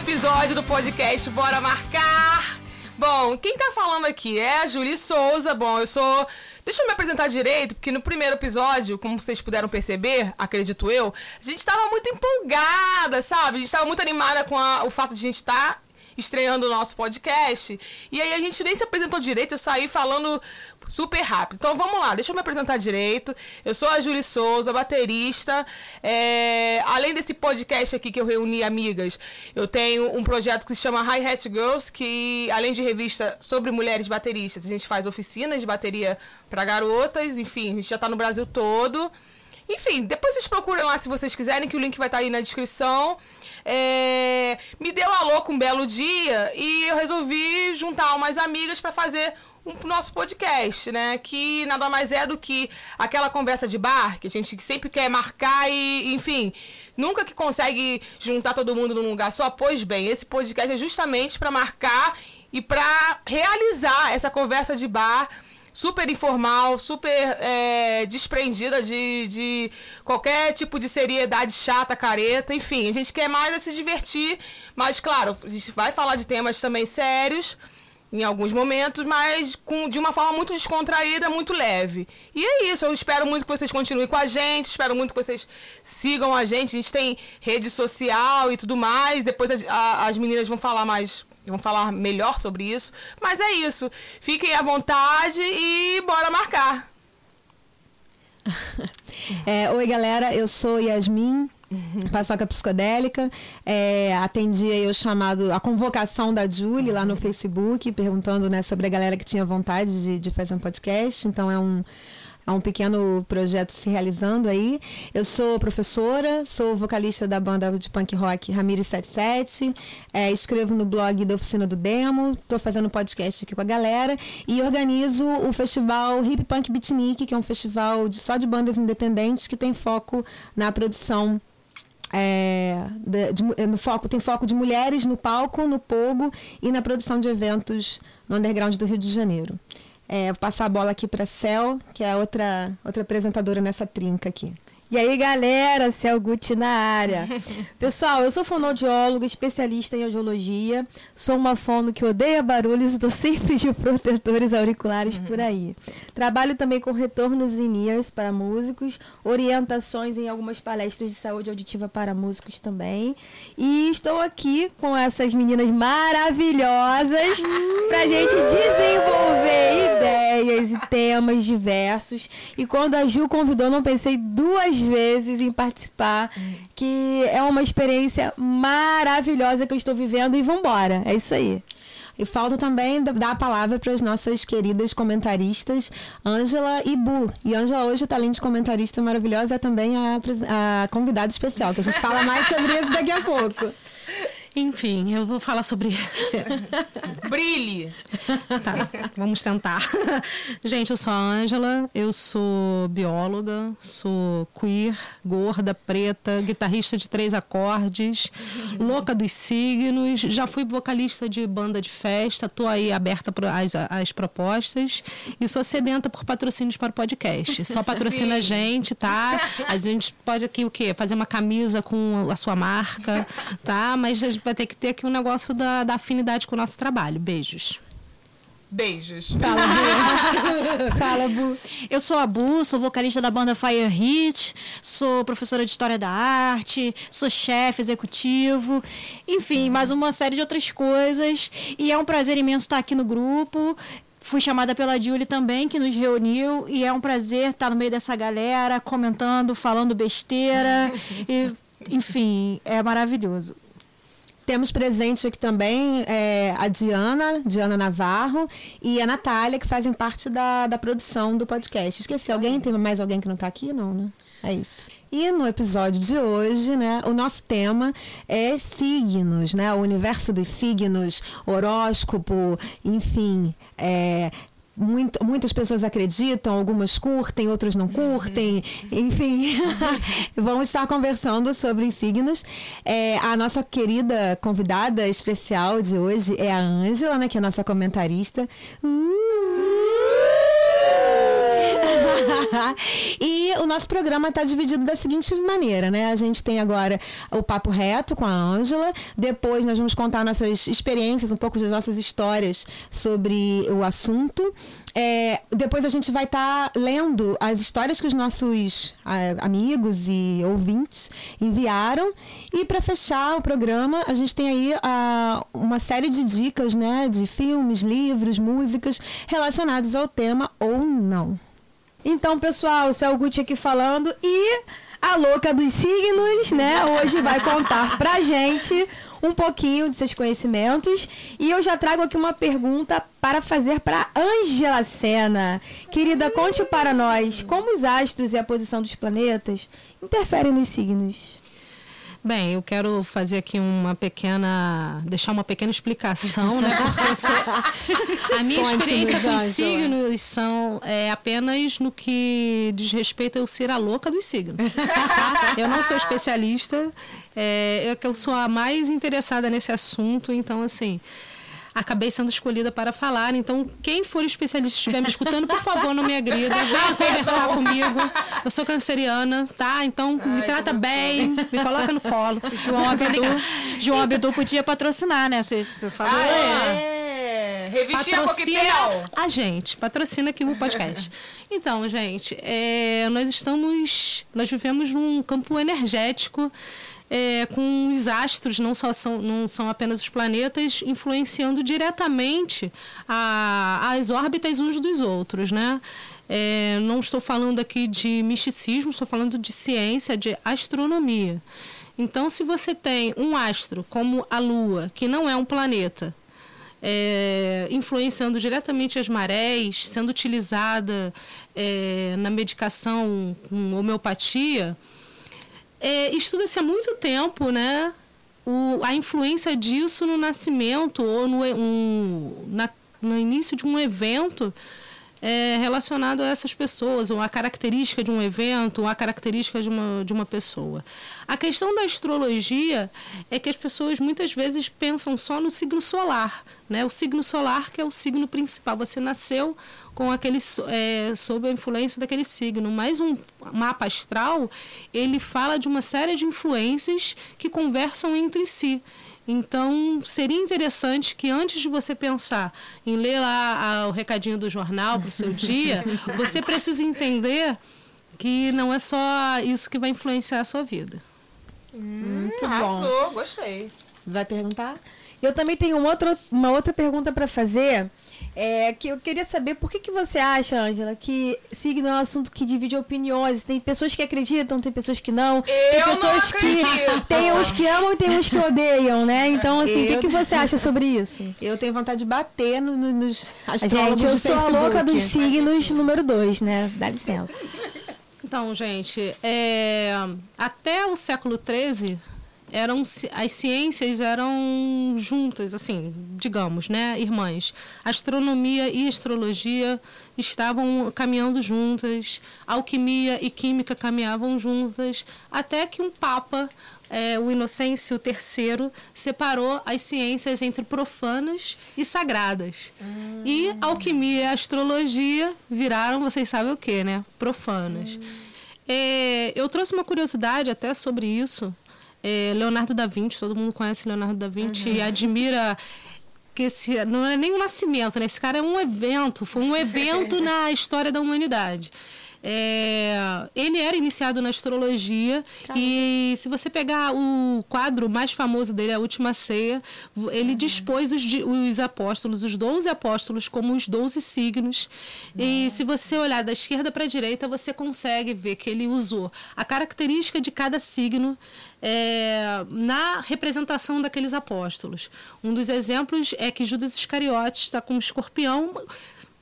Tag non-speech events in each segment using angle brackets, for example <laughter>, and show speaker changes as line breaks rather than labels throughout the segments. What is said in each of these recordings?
episódio do podcast Bora Marcar. Bom, quem tá falando aqui é a Julie Souza. Bom, eu sou. Deixa eu me apresentar direito, porque no primeiro episódio, como vocês puderam perceber, acredito eu, a gente tava muito empolgada, sabe? A gente tava muito animada com a- o fato de a gente estar estreando o nosso podcast. E aí a gente nem se apresentou direito, eu saí falando super rápido. Então vamos lá, deixa eu me apresentar direito. Eu sou a Julie Souza, baterista. É, Além desse podcast aqui que eu reuni amigas, eu tenho um projeto que se chama Hi Hat Girls, que além de revista sobre mulheres bateristas, a gente faz oficinas de bateria para garotas, enfim, a gente já tá no Brasil todo. Enfim, depois vocês procuram lá se vocês quiserem, que o link vai estar aí na descrição. É, Me deu a louca um belo dia e eu resolvi juntar umas amigas para fazer um nosso podcast, né? Que nada mais é do que aquela conversa de bar que a gente sempre quer marcar e, enfim, nunca que consegue juntar todo mundo num lugar só. Pois bem, esse podcast é justamente para marcar e para realizar essa conversa de bar super informal, super é, desprendida de, de qualquer tipo de seriedade chata, careta, enfim, a gente quer mais é se divertir, mas claro, a gente vai falar de temas também sérios em alguns momentos, mas com, de uma forma muito descontraída, muito leve. E é isso, eu espero muito que vocês continuem com a gente, espero muito que vocês sigam a gente, a gente tem rede social e tudo mais, depois as, a- as meninas vão falar mais vão falar melhor sobre isso. Mas é isso. Fiquem à vontade e bora marcar. <laughs>
É, oi, galera, eu sou Yasmin, <laughs> paçoca psicodélica. É, atendi aí o chamado, a convocação da Julie lá no Facebook, perguntando né, sobre a galera que tinha vontade de, de fazer um podcast. Então é um. É um pequeno projeto se realizando aí. Eu sou professora, sou vocalista da banda de punk rock Ramirez 77, é, escrevo no blog da Oficina do Demo, estou fazendo podcast aqui com a galera e organizo o festival Hip Punk Beatnik, que é um festival de- só de bandas independentes que tem foco na produção é, de- de no foco, tem foco de mulheres no palco, no pogo e na produção de eventos no underground do Rio de Janeiro. É, vou passar a bola aqui para Cel, que é outra, outra apresentadora nessa trinca aqui.
E aí, galera, Céu Gucci na área. <laughs> Pessoal, eu sou fonoaudióloga, especialista em audiologia. Sou uma fono que odeia barulhos e estou sempre de protetores auriculares por aí. Trabalho também com retornos em ears para músicos, orientações em algumas palestras de saúde auditiva para músicos também. E estou aqui com essas meninas maravilhosas pra gente desenvolver ideias e temas diversos. E quando a Ju convidou, não pensei duas vezes em participar, que é uma experiência maravilhosa que eu estou vivendo e vambora. É isso aí.
E falta também da- dar a palavra para as nossas queridas comentaristas, Ângela e Bu. E Ângela hoje, tá além de comentarista maravilhosa, é também a, a convidada especial, que a gente fala mais sobre isso daqui a pouco. <laughs>
Enfim, eu vou falar sobre. <laughs>
Brilhe!
Tá, vamos tentar. Gente, eu sou a Ângela, eu sou bióloga, sou queer, gorda, preta, guitarrista de três acordes, louca dos signos, já fui vocalista de banda de festa, tô aí aberta as propostas e sou sedenta por patrocínios para o podcast. Só patrocina a gente, tá? A gente pode aqui o quê? Fazer uma camisa com a sua marca, tá? Mas vai ter que ter aqui um negócio da, da afinidade com o nosso trabalho. Beijos.
Beijos.
Fala, Bu. <laughs> Fala, Bu.
Eu sou a Bu, sou vocalista da banda Fire Hit, sou professora de História da Arte, sou chefe executivo, enfim, mais uma série de outras coisas. E é um prazer imenso estar aqui no grupo. Fui chamada pela Julie também, que nos reuniu, e é um prazer estar no meio dessa galera, comentando, falando besteira. e, enfim, é maravilhoso.
Temos presente aqui também é, a Diana, Diana Navarro, e a Natália, que fazem parte da, da produção do podcast. Esqueci alguém? Tem mais alguém que não está aqui? Não, né? É isso. E no episódio de hoje, né, o nosso tema é signos, né? O universo dos signos, horóscopo, enfim, é, muito- muitas pessoas acreditam, algumas curtem, outras não curtem, enfim. <laughs> Vamos estar conversando sobre os signos. É, a nossa querida convidada especial de hoje é a Ângela, né, que é a nossa comentarista. Uh! <laughs> e o nosso programa está dividido da seguinte maneira, né? A gente tem agora o papo reto com a Ângela, depois nós vamos contar nossas experiências, um pouco das nossas histórias sobre o assunto. É, depois a gente vai estar tá lendo as histórias que os nossos a, amigos e ouvintes enviaram. E para fechar o programa, a gente tem aí a, uma série de dicas né, de filmes, livros, músicas relacionados ao tema ou não.
Então, pessoal, o Céu Gucci aqui falando e a louca dos signos, né? Hoje vai contar pra gente um pouquinho de seus conhecimentos. E eu já trago aqui uma pergunta para fazer para Angela Sena. Querida, conte para nós como os astros e a posição dos planetas interferem nos signos.
Bem, eu quero fazer aqui uma pequena. deixar uma pequena explicação, né? <laughs> Porque sou, a minha experiência com os signos são é, apenas no que diz respeito a eu ser a louca dos signos. Tá? Eu não sou especialista, é, eu, eu sou a mais interessada nesse assunto, então, assim acabei sendo escolhida para falar. Então, quem for especialista estiver me escutando, por favor, não me agrida. Venha conversar comigo. Eu sou canceriana, tá? Então, Ai, me trata bem, me coloca no colo.
João Abdu, João Abdu podia patrocinar, né? Você, você falou. Ah,
é. Revistinha patrocina
a gente, patrocina aqui o podcast. Então, gente, é, nós estamos, nós vivemos num campo energético é, com os astros, não, só são, não são apenas os planetas, influenciando diretamente a, as órbitas uns dos outros, né? É, não estou falando aqui de misticismo, estou falando de ciência, de astronomia. Então, se você tem um astro como a Lua, que não é um planeta, é, influenciando diretamente as marés, sendo utilizada é, na medicação com homeopatia, é, estuda-se há muito tempo, né? O, a influência disso no nascimento ou no, um, na, no início de um evento é, relacionado a essas pessoas, ou a característica de um evento, ou a característica de uma, de uma pessoa. A questão da astrologia é que as pessoas muitas vezes pensam só no signo solar, né? O signo solar que é o signo principal. Você nasceu com aquele é, sob a influência daquele signo, mas um mapa astral ele fala de uma série de influências que conversam entre si. Então, seria interessante que antes de você pensar em ler lá a, o recadinho do jornal para o seu dia, <laughs> você precisa entender que não é só isso que vai influenciar a sua vida.
Hum, Muito arrasou, bom. gostei.
Vai perguntar?
Eu também tenho uma outra, uma outra pergunta para fazer. É, que eu queria saber por que, que você acha, Ângela, que signo é um assunto que divide opiniões. Tem pessoas que acreditam, tem pessoas que não.
Eu
tem pessoas que. Tem uns que amam e tem uns que odeiam, né? Então, assim, o que, que você acha sobre isso?
Eu tenho vontade de bater no, no, nos astrólogos
Gente, eu
sou
Facebook. a louca dos signos número dois, né? Dá licença.
Então, gente, é, até o século XIII, eram as ciências eram juntas, assim, digamos, né, irmãs. Astronomia e astrologia estavam caminhando juntas, alquimia e química caminhavam juntas, até que um papa, é, o Inocêncio III, separou as ciências entre profanas e sagradas. Hum. E alquimia e astrologia viraram, vocês sabem o que, né? Profanas. Hum. É, eu trouxe uma curiosidade até sobre isso é, Leonardo da Vinci, todo mundo conhece Leonardo da Vinci uhum. e admira que esse não é nem um nascimento, né? Esse cara é um evento, foi um evento <laughs> na história da humanidade. É, ele era iniciado na astrologia Caramba. e se você pegar o quadro mais famoso dele, A Última Ceia, ele uhum. dispôs os, os apóstolos, os 12 apóstolos, como os 12 signos. Nossa. E se você olhar da esquerda para a direita, você consegue ver que ele usou a característica de cada signo é, na representação daqueles apóstolos. Um dos exemplos é que Judas Iscariotes está com um escorpião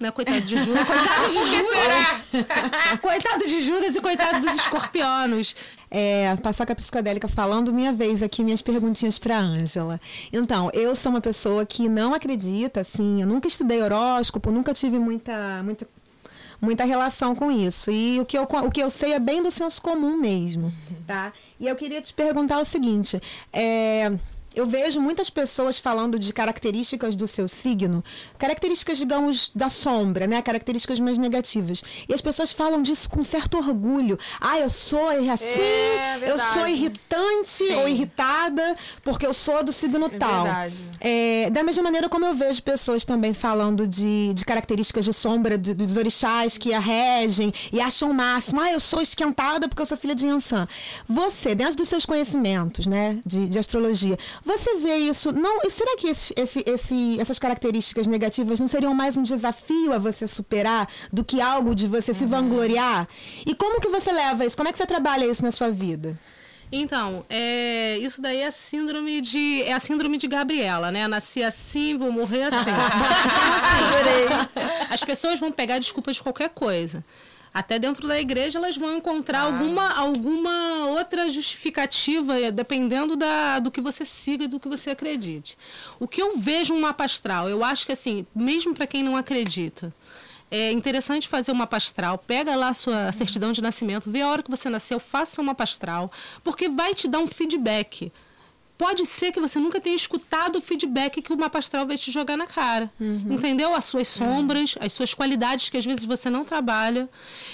né? Coitado de Judas. Coitado de Judas. <laughs> coitado de Judas e coitado dos escorpianos.
É, Paçoca Psicodélica falando minha vez aqui, minhas perguntinhas para Ângela. Então, eu sou uma pessoa que não acredita, assim, eu nunca estudei horóscopo, nunca tive muita, muita, muita relação com isso. E o que, eu, o que eu sei é bem do senso comum mesmo, tá? E eu queria te perguntar o seguinte, é eu vejo muitas pessoas falando de características do seu signo, características, digamos, da sombra, né? Características mais negativas. E as pessoas falam disso com certo orgulho. Ah, eu sou assim,
É,
eu sou irritante
Sim.
ou irritada porque eu sou do signo
É
tal. É, da mesma maneira como eu vejo pessoas também falando de, de características de sombra de- dos orixás que a regem e acham o máximo. Ah, eu sou esquentada porque eu sou filha de Yansan. Você, dentro dos seus conhecimentos né, de, de astrologia, você vê isso. Não, será que esse- esse- esse- essas características negativas não seriam mais um desafio a você superar do que algo de você se vangloriar? E como que você leva isso? Como é que você trabalha isso na sua vida?
Então, é, isso daí é a síndrome de é a síndrome de Gabriela, né? Nasci assim, vou morrer assim. <laughs> Então, assim, as pessoas vão pegar desculpas de qualquer coisa. Até dentro da igreja elas vão encontrar alguma, alguma outra justificativa, eh, dependendo da, do que você siga e do que você acredite. O que eu vejo um mapa astral, eu acho que assim, mesmo para quem não acredita, é interessante fazer uma mapa astral. Pega lá a sua certidão de nascimento, vê a hora que você nasceu, faça uma mapa astral, porque vai te dar um feedback. Pode ser que você nunca tenha escutado o feedback que o mapa astral vai te jogar na cara. Entendeu? As suas sombras, as suas qualidades que às vezes você não trabalha.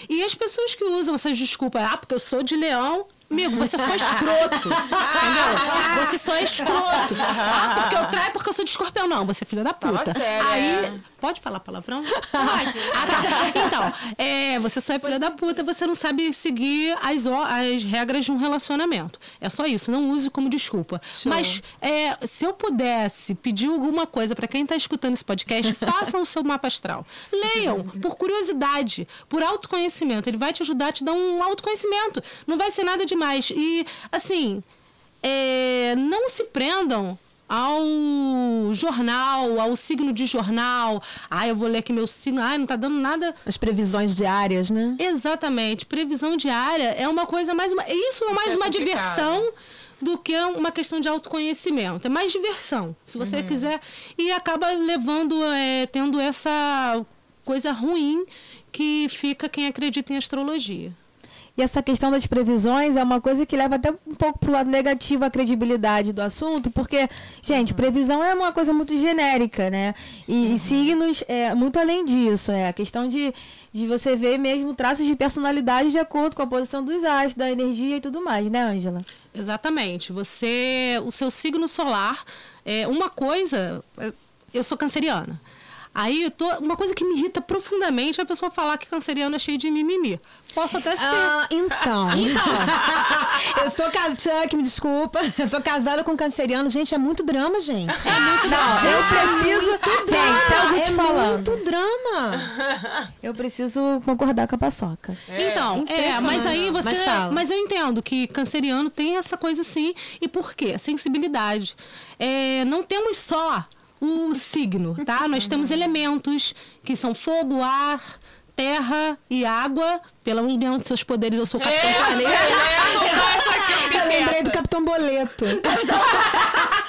E as pessoas que usam essas desculpas, ah, porque eu sou de leão. Amigo, você só é escroto. entendeu? <laughs> Você só é escroto. Ah, porque eu traio porque eu sou de escorpião. Não, você é filha da puta.
séria.
Aí. Pode falar palavrão? Pode. Ah, tá. Então, é, você só é filha da puta, você não sabe seguir as, as regras de um relacionamento. É só isso, não use como desculpa. Mas é, se eu pudesse pedir alguma coisa para quem está escutando esse podcast, <laughs> façam o seu mapa astral. Leiam, por curiosidade, por autoconhecimento. Ele vai te ajudar a te dar um autoconhecimento. Não vai ser nada demais. E, assim, é, não se prendam ao jornal, ao signo de jornal. Ah, eu vou ler aqui meu signo. Ah, não tá dando nada.
As previsões diárias, né?
Exatamente. Previsão diária é uma coisa mais. Uma... Isso é mais
é
uma
complicado.
diversão do que uma questão de autoconhecimento. É mais diversão, se você quiser. E acaba levando, é, tendo essa coisa ruim que fica quem acredita em astrologia.
E essa questão das previsões é uma coisa que leva até um pouco pro lado negativo a credibilidade do assunto, porque, gente, previsão é uma coisa muito genérica, né? E, e signos é muito além disso. É a questão de, de você ver mesmo traços de personalidade de acordo com a posição dos astros, da energia e tudo mais, né, Ângela?
Exatamente. Você, o seu signo solar, é uma coisa. é, Eu sou canceriana. Aí, eu tô, uma coisa que me irrita profundamente é a pessoa falar que canceriano é cheio de mimimi. Posso até ser.
Ah, então. <laughs> <laughs> eu sou casada, que me desculpa. Eu sou casada com um canceriano. Gente, é muito drama, gente. É muito
Não, eu preciso. Gente, se eu te
é
falando,
muito drama.
eu preciso concordar com a paçoca.
Então, é, mas aí você.
Mas fala.
Mas eu entendo que canceriano tem essa coisa sim. E por quê? Sensibilidade. É, não temos só o signo, tá? Nós temos elementos que são fogo, ar, terra e água. Pela união de seus poderes, eu sou o capitão planeta.
Eu <laughs> lembrei do Capitão Boleto. <laughs>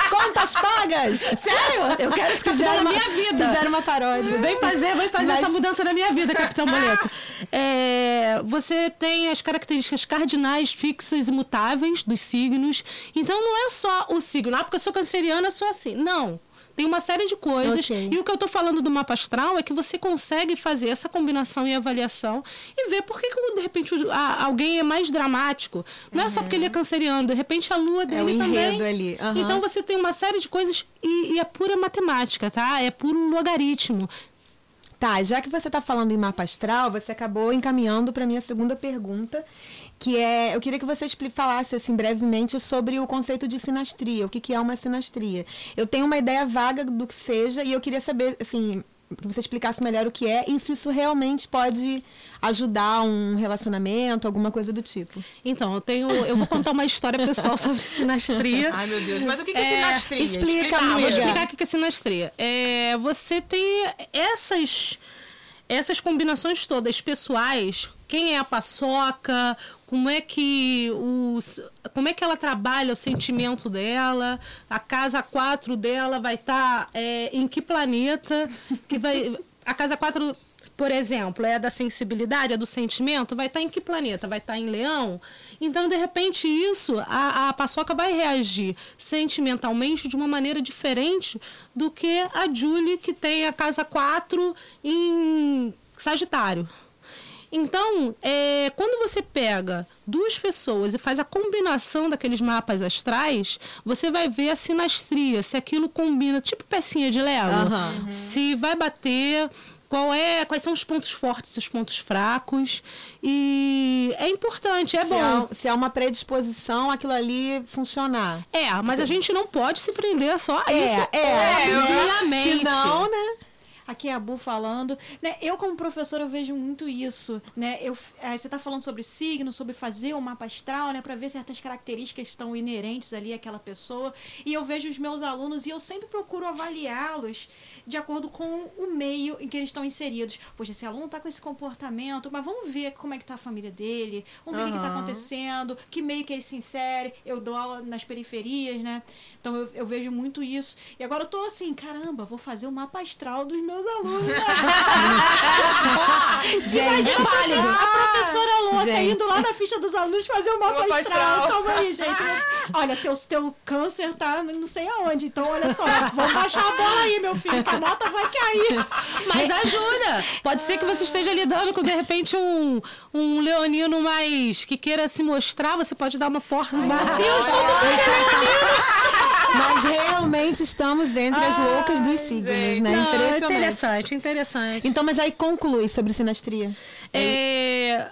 Contas pagas!
Sério? Eu quero esse capitão
Fizeram
na
uma,
minha vida.
Fizeram uma paródia.
Vem fazer, vem fazer
Mas-
essa mudança na minha vida, Capitão Boleto. <laughs> É, você tem as características cardinais fixas e mutáveis dos signos. Então não é só o signo. Ah, porque eu sou canceriana, eu sou assim. Não. Tem uma série de coisas.
Ok.
E o que eu tô falando do mapa astral é que você consegue fazer essa combinação e avaliação e ver por que, que de repente, alguém é mais dramático. Não é só porque ele é canceriano, de repente a lua dele
o
também.
ali, aham.
Então você tem uma série de coisas e, e é pura matemática, tá? É puro logaritmo.
Tá, já que você está falando em mapa astral, você acabou encaminhando para minha segunda pergunta, que é, eu queria que você falasse assim brevemente sobre o conceito de sinastria, o que, que é uma sinastria. Eu tenho uma ideia vaga do que seja e eu queria saber, assim, que você explicasse melhor o que é e se isso realmente pode ajudar um relacionamento, alguma coisa do tipo.
Então, eu tenho. Eu vou contar uma história pessoal sobre <laughs> sinastria.
Ai, meu Deus. Mas o que, que é,
É,
sinastria?
explica,
vou
amiga.
explicar o que é sinastria. É, você tem essas, essas combinações todas pessoais. Quem é a paçoca? Como é que os, como é que ela trabalha o sentimento dela? A casa 4 dela vai estar em que planeta? Que vai, a casa 4 por exemplo, é da sensibilidade, é do sentimento, vai estar em que planeta? Vai estar em Leão? Então, de repente, isso, a, a paçoca vai reagir sentimentalmente de uma maneira diferente do que a Julie, que tem a casa 4 em Sagitário. Então, é, quando você pega duas pessoas e faz a combinação daqueles mapas astrais, você vai ver a sinastria, se aquilo combina, tipo pecinha de Lego.
Aham.
Se vai bater, qual é, quais são os pontos fortes e os pontos fracos. E é importante, é
se,
bom.
há, se há uma predisposição, aquilo ali funcionar.
É, mas a gente não pode se prender só a
É,
isso.
é, né?
obviamente.
Senão, né?
Aqui é a Bu falando. Né, eu, como professora, eu vejo muito isso. Né? Eu, eh, você está falando sobre signo, sobre fazer o mapa astral, né? Para ver certas características que estão inerentes ali àquela pessoa. E eu vejo os meus alunos e eu sempre procuro avaliá-los de acordo com o meio em que eles estão inseridos. Poxa, esse aluno está com esse comportamento, mas vamos ver como é que tá a família dele, vamos ver o que está acontecendo, que meio que ele se insere. Eu dou aula nas periferias, né? Então eu, eu vejo muito isso. E agora eu tô assim, caramba, vou fazer o mapa astral dos meus alunos. <laughs>
Gente,
a professora louca
Gente.
indo lá na ficha dos alunos fazer o mapa
Mapa
astral.
astral.
Calma aí, gente. Olha, teu, teu câncer tá não sei aonde. Então, olha só, vamos baixar a bola aí, meu filho, que a nota vai cair.
Mas ajuda! Pode ser que você esteja lidando com, de repente, um, um leonino mais que queira se mostrar, você pode dar uma força. Meu Deus, <laughs>
nós realmente estamos entre as loucas dos signos, né?
Não,
Impressionante.
interessante, interessante.
Então, mas aí conclui sobre sinastria.
É,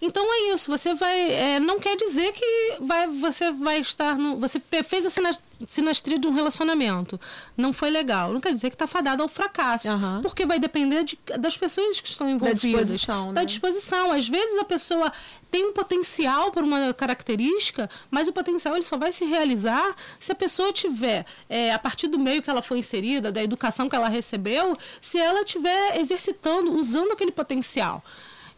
Então é isso. Você vai. é, não quer dizer que vai, você vai estar no. Você fez a sinas- sinastria de um relacionamento. Não foi legal. Não quer dizer que está fadado ao fracasso.
Aham.
Porque vai depender de- das pessoas que estão envolvidas.
disposição,
Da
né?
disposição. Às vezes a pessoa tem um potencial por uma característica, mas o potencial ele só vai se realizar se a pessoa tiver, é, a partir do meio que ela foi inserida, da educação que ela recebeu, se ela estiver exercitando, usando aquele potencial.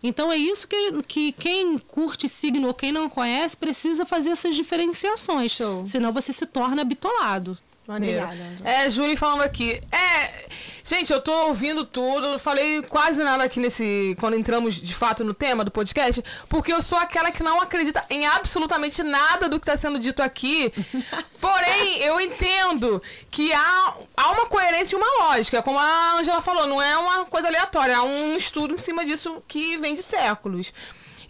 Então é isso que, que quem curte signo ou quem não conhece precisa fazer essas diferenciações.
Show.
Senão você se torna bitolado.
Maneiro.
Obrigada.
É, Júlia falando aqui. É, gente, eu tô ouvindo tudo, falei quase nada aqui nesse. Quando entramos de fato no tema do podcast, porque eu sou aquela que não acredita em absolutamente nada do que tá sendo dito aqui. <laughs> Porém, eu entendo que há, há uma coerência e uma lógica, como a Angela falou, não é uma coisa aleatória, há um estudo em cima disso que vem de séculos.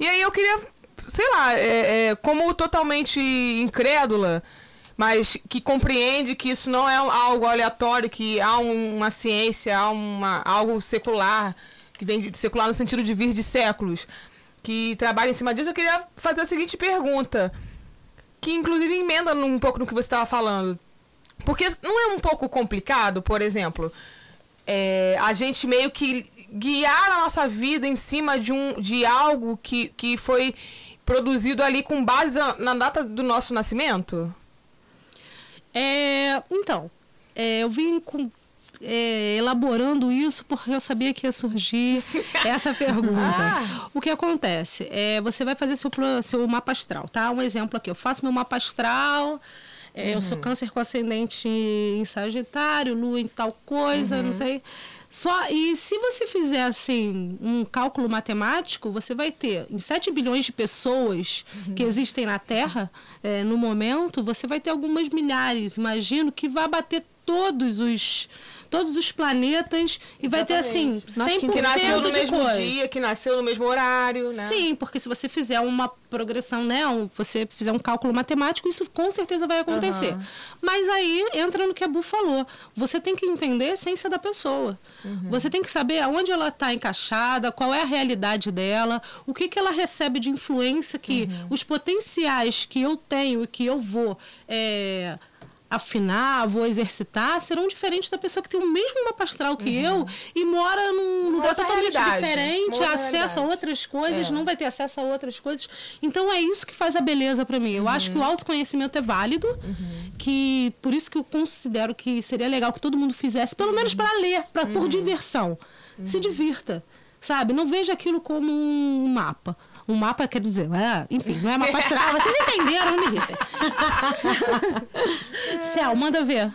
E aí eu queria, sei lá, é, é, como totalmente incrédula mas que compreende que isso não é algo aleatório, que há um- uma ciência, há uma, algo secular, que vem de secular no sentido de vir de séculos, que trabalha em cima disso, eu queria fazer a seguinte pergunta, que inclusive emenda um pouco no que você estava falando. Porque não é um pouco complicado, por exemplo, é, a gente meio que guiar a nossa vida em cima de, um, de algo que, que foi produzido ali com base na data do nosso nascimento?
É, então, é, eu vim com- é, elaborando isso porque eu sabia que ia surgir <laughs> essa pergunta. O que acontece? É, você vai fazer seu, seu mapa astral, tá? Um exemplo aqui. Eu faço meu mapa astral. é, Eu sou câncer com ascendente em Sagitário, lua em tal coisa, não sei. Só, e se você fizer assim um cálculo matemático, você vai ter em 7 bilhões de pessoas que existem na Terra, é, no momento, você vai ter algumas milhares, imagino, que vai bater todos os todos os planetas e vai ter assim 100%
Nossa, que
Que nasceu no mesmo dia, que nasceu no mesmo horário, né?
Sim, porque se você fizer uma progressão, né, um- você fizer um cálculo matemático, isso com certeza vai acontecer. Mas aí entra no que a Bu falou. Você tem que entender a essência da pessoa. Você tem que saber aonde ela está encaixada, qual é a realidade dela, o que, que ela recebe de influência, que os potenciais que eu tenho e que eu vou é, afinar, vou exercitar, serão diferentes da pessoa que tem o mesmo mapa astral que eu e mora num lugar
outra
totalmente diferente,
uma
acesso a outras coisas,
É.
não vai ter acesso a outras coisas. Então é isso que faz a beleza para mim. Eu acho que o autoconhecimento é válido, que por isso que eu considero que seria legal que todo mundo fizesse, pelo menos para ler, pra, por diversão. Se divirta, sabe? Não veja aquilo como um mapa. Um mapa quer dizer, é, enfim, não é mapa astral. Vocês entenderam, não me irritem. <laughs> Céu, manda ver.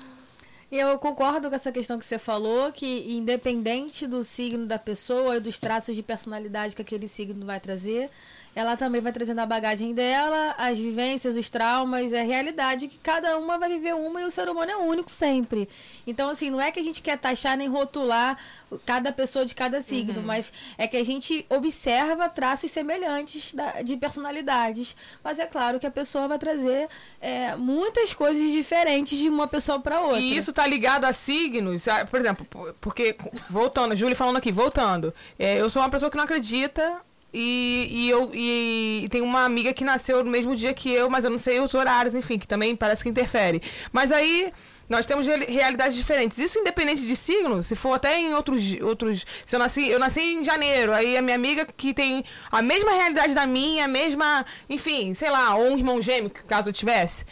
Eu concordo com essa questão que você falou, que independente do signo da pessoa e dos traços de personalidade que aquele signo vai trazer, ela também vai trazendo a bagagem dela, as vivências, os traumas, a realidade, que cada uma vai viver uma e o ser humano é único sempre. Então, assim, não é que a gente quer taxar nem rotular cada pessoa de cada signo,
Uhum.
mas é que a gente observa traços semelhantes da- de personalidades. Mas é claro que a pessoa vai trazer é, muitas coisas diferentes de uma pessoa para outra.
E isso tá ligado a signos, a- por exemplo, por- porque, voltando, Júlia falando aqui, voltando, é, eu sou uma pessoa que não acredita e, e eu e, e tem uma amiga que nasceu no mesmo dia que eu, mas eu não sei os horários, enfim, que também parece que interfere. Mas aí nós temos reali- realidades diferentes. Isso independente de signo, se for até em outros outros, se eu nasci, eu nasci em janeiro, aí a minha amiga que tem a mesma realidade da minha, a mesma, enfim, sei lá, ou um irmão gêmeo, caso eu tivesse.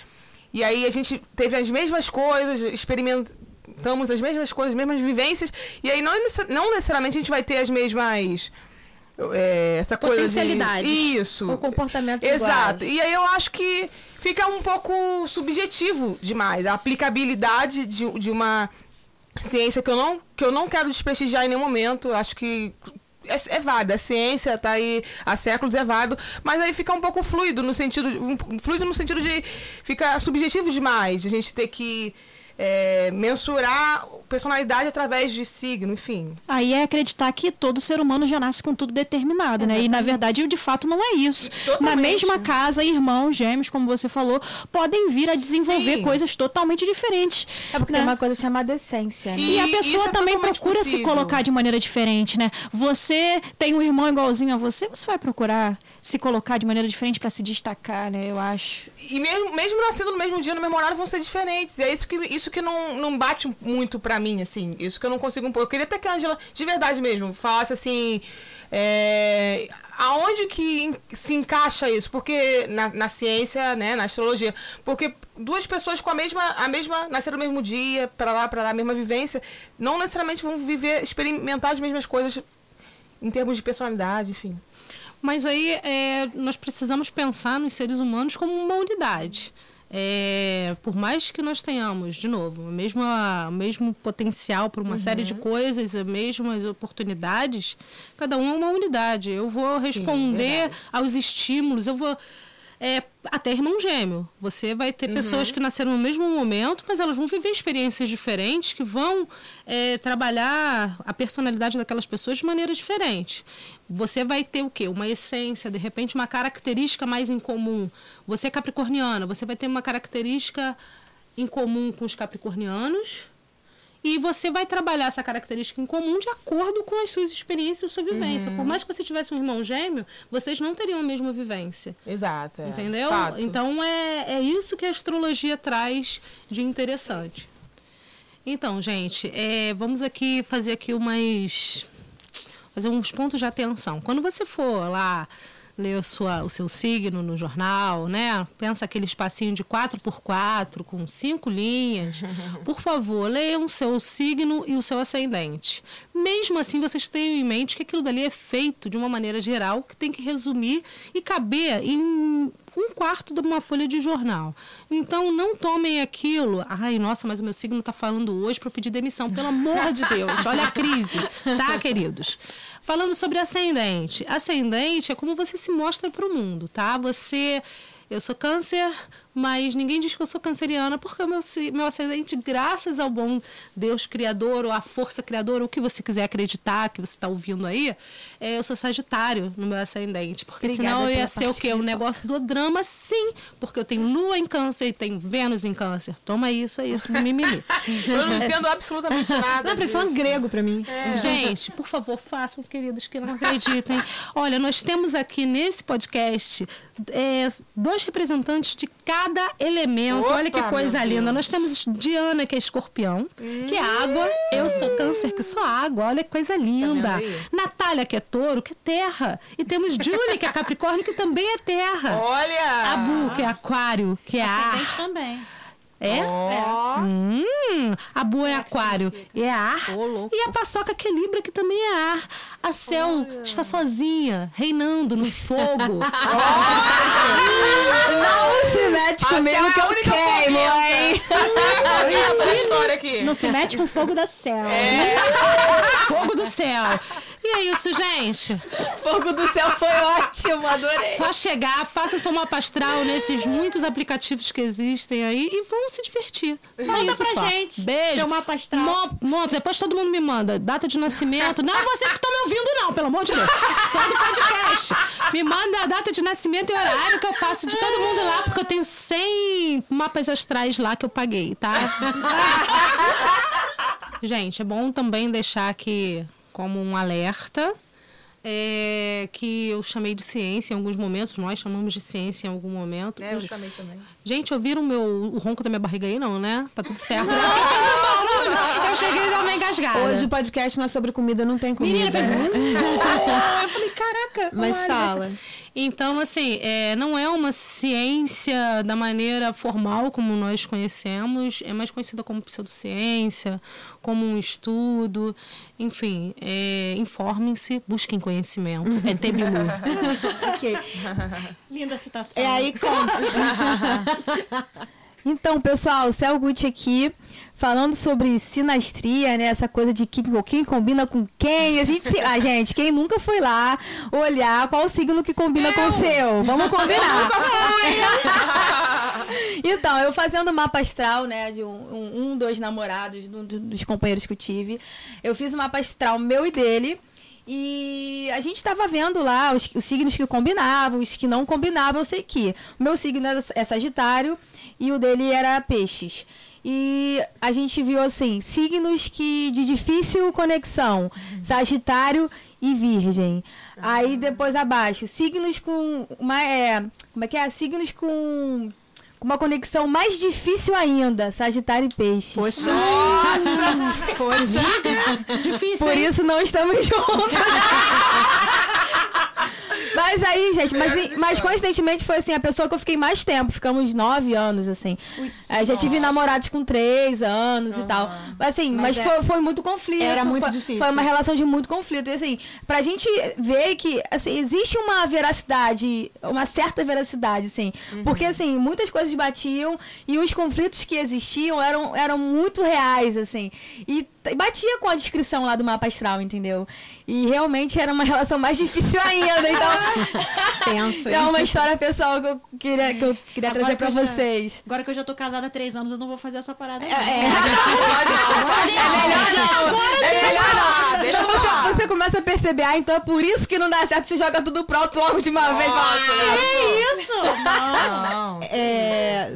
E aí a gente teve as mesmas coisas, experimentamos as mesmas coisas, as mesmas vivências, e aí não, não necessariamente a gente vai ter as mesmas. É, essa coisa de. Isso.
Ou comportamentos
Exato.
iguais.
E aí eu acho que fica um pouco subjetivo demais. A aplicabilidade de, de uma ciência que eu não, que eu não quero desprestigiar em nenhum momento. Eu acho que é, é válido. A ciência tá aí há séculos, é válido. Mas aí fica um pouco fluido no sentido. fluido no sentido de ficar subjetivo demais. De a gente ter que é, mensurar personalidade através de signo, enfim.
Aí é acreditar que todo ser humano já nasce com tudo determinado, né? E na verdade, de fato, não é isso.
Totalmente.
Na mesma casa, irmãos, gêmeos, como você falou, podem vir a desenvolver
Sim.
coisas totalmente diferentes.
É porque
né?
tem uma coisa chamada essência, né?
E, a
E
pessoa
isso é
também procura se
possível.
colocar de maneira diferente, né? Você tem um irmão igualzinho a você, você vai procurar se colocar de maneira diferente para se destacar, né? Eu acho.
E mesmo, mesmo nascendo no mesmo dia, no mesmo horário, vão ser diferentes. E é isso que, isso que não, não bate muito pra mim, assim. Isso que eu não consigo um pouco. Eu queria até que a Angela, de verdade mesmo, falasse assim. é, aonde que se encaixa isso? Porque na, na ciência, né, na astrologia. Porque duas pessoas com a mesma, a mesma, nasceram no mesmo dia, pra lá, pra lá, a mesma vivência, não necessariamente vão viver, experimentar as mesmas coisas em termos de personalidade, enfim.
Mas aí é, nós precisamos pensar nos seres humanos como uma unidade. É, por mais que nós tenhamos, de novo, a mesma, o mesmo potencial para uma série de coisas, as mesmas oportunidades, cada um é uma unidade. Eu vou responder
verdade.
aos estímulos, eu vou. É, até irmão gêmeo. Você vai ter pessoas que nasceram no mesmo momento, mas elas vão viver experiências diferentes que vão é, trabalhar a personalidade daquelas pessoas de maneira diferente. Você vai ter o quê? Uma essência, de repente, uma característica mais em comum. Você é capricorniana, você vai ter uma característica em comum com os capricornianos. E você vai trabalhar essa característica em comum de acordo com as suas experiências e sua vivência. Por mais que você tivesse um irmão gêmeo, vocês não teriam a mesma vivência.
Exato. é.
Entendeu?
Fato.
Então é, é isso que a astrologia traz de interessante. Então, gente, é, vamos aqui fazer aqui umas fazer uns pontos de atenção. Quando você for lá a sua, o seu signo no jornal, né? Pensa aquele espacinho de 4 por 4 com cinco linhas. <laughs> Por favor, leiam o seu signo e o seu ascendente. Mesmo assim, vocês tenham em mente que aquilo dali é feito de uma maneira geral, que tem que resumir e caber em um quarto de uma folha de jornal. Então, não tomem aquilo. Ai, nossa, mas o meu signo está falando hoje para pedir demissão. Pelo amor de Deus, olha a crise, tá, queridos? Falando sobre ascendente. Ascendente é como você se mostra para o mundo, tá? Você. Eu sou câncer, mas ninguém diz que eu sou canceriana, porque o meu, meu ascendente, graças ao bom Deus criador, ou à força criadora, ou o que você quiser acreditar, que você está ouvindo aí, é, eu sou sagitário no meu ascendente. Porque
Obrigada
senão eu ia ser o quê? O negócio do drama, sim. Porque eu tenho lua em câncer e tenho Vênus em câncer. Toma isso aí, esse mimimi. <laughs>
Eu não entendo absolutamente nada.
Não, parece falando
disso.
grego pra mim.
Gente, por favor, façam, queridos, que não acreditem. Olha, nós temos aqui nesse podcast é, dois representantes de cada elemento.
Opa,
Olha que coisa linda. Nós temos Diana, que é escorpião, que é água. Eu sou câncer, que sou água. Olha que coisa linda.
Tá?
Natália, que é touro, que é terra. E temos Julie, que é capricórnio, que também é terra.
Olha!
Abu, que é aquário, que é ar.
Ascendente também.
É?
Ó.
Hum, a Boa é aquário e é ar.
Louco.
E a paçoca que é Libra, que também é ar. A Cel está sozinha, reinando no fogo. <laughs>
Não se mete
A
comigo
é
que
a
eu queimo, hein?
A é a <laughs> história aqui.
Não se mete com fogo da céu.
É.
Fogo do céu. E é isso, gente.
Fogo do céu foi ótimo, adorei.
Só chegar, faça seu mapa astral nesses muitos aplicativos que existem aí e vão se divertir. Só
Manda
isso
pra
só.
gente
Beijo.
seu mapa astral.
Mo- Monta, depois todo mundo me manda. Data de nascimento. Não vocês que estão me ouvindo, não, pelo amor de Deus. Só do podcast. Me manda a data de nascimento e horário que eu faço de todo mundo lá, porque eu tenho 100 mapas astrais lá que eu paguei, tá? <laughs> Gente, é bom também deixar aqui como um alerta é, que eu chamei de ciência em alguns momentos, nós chamamos de ciência em algum momento.
É, eu chamei também.
Gente, ouviram o meu, o ronco da minha barriga aí, não, né? Tá tudo certo. né? Porque fez um barulho. Eu cheguei a dar uma engasgada.
Hoje o podcast não é sobre comida, não tem comida.
Menina,
né? <laughs>
eu falei, caraca.
Mas fala.
Então, assim, é, não é uma ciência da maneira formal como nós conhecemos, é mais conhecida como pseudociência, como um estudo. Enfim, é, informem-se, busquem conhecimento. É Tebilu. <laughs>
Ok.
Linda citação.
É aí conta. <laughs>
Então, pessoal, Céu Gucci aqui, falando sobre sinastria, né? Essa coisa de quem, quem combina com quem. A gente, ah, gente, quem nunca foi lá olhar qual signo que combina com o seu? Vamos combinar. <laughs> então, eu fazendo mapa astral, né? De um, um, um, dois namorados, do- do- dos companheiros que eu tive. Eu fiz o mapa astral meu e dele. E a gente estava vendo lá os, os signos que combinavam, os que não combinavam. Eu sei que o meu signo era- é Sagitário e o dele era Peixes. E a gente viu assim, signos que de difícil conexão, Sagitário e Virgem. Aí depois abaixo, signos com uma é, como é que é? Signos com com uma conexão mais difícil ainda, Sagitário e Peixes.
Poxa.
Nossa! <laughs>
Poxa.
Difícil,
Por
hein?
isso não estamos juntos. <laughs> Mas aí, gente, mas, mas coincidentemente foi assim, a pessoa que eu fiquei mais tempo, ficamos nove anos, assim. É, já tive namorados com três anos e tal. Assim, mas,
Mas é-
foi, foi muito conflito.
Era muito
foi,
difícil.
Foi uma relação de muito conflito. E assim, pra gente ver que assim, existe uma veracidade, uma certa veracidade, assim.
Uhum.
Porque, assim, muitas coisas batiam e os conflitos que existiam eram, eram muito reais, assim. E batia com a descrição lá do mapa astral, entendeu? E realmente era uma <laughs> relação mais difícil ainda. Então, <laughs>
Tenso,
é uma história pessoal que eu queria, que eu queria
Agora
trazer
que
pra
já-
vocês.
Agora que eu já tô casada há três anos, eu não vou fazer essa parada. não. <laughs>
É melhor não.
Deixa eu falar, deixa
Então você, você começa a perceber, ah, então é por isso que não dá certo, você joga tudo pronto logo de uma vez. "Ah,
Que isso? Não.
Não.
É,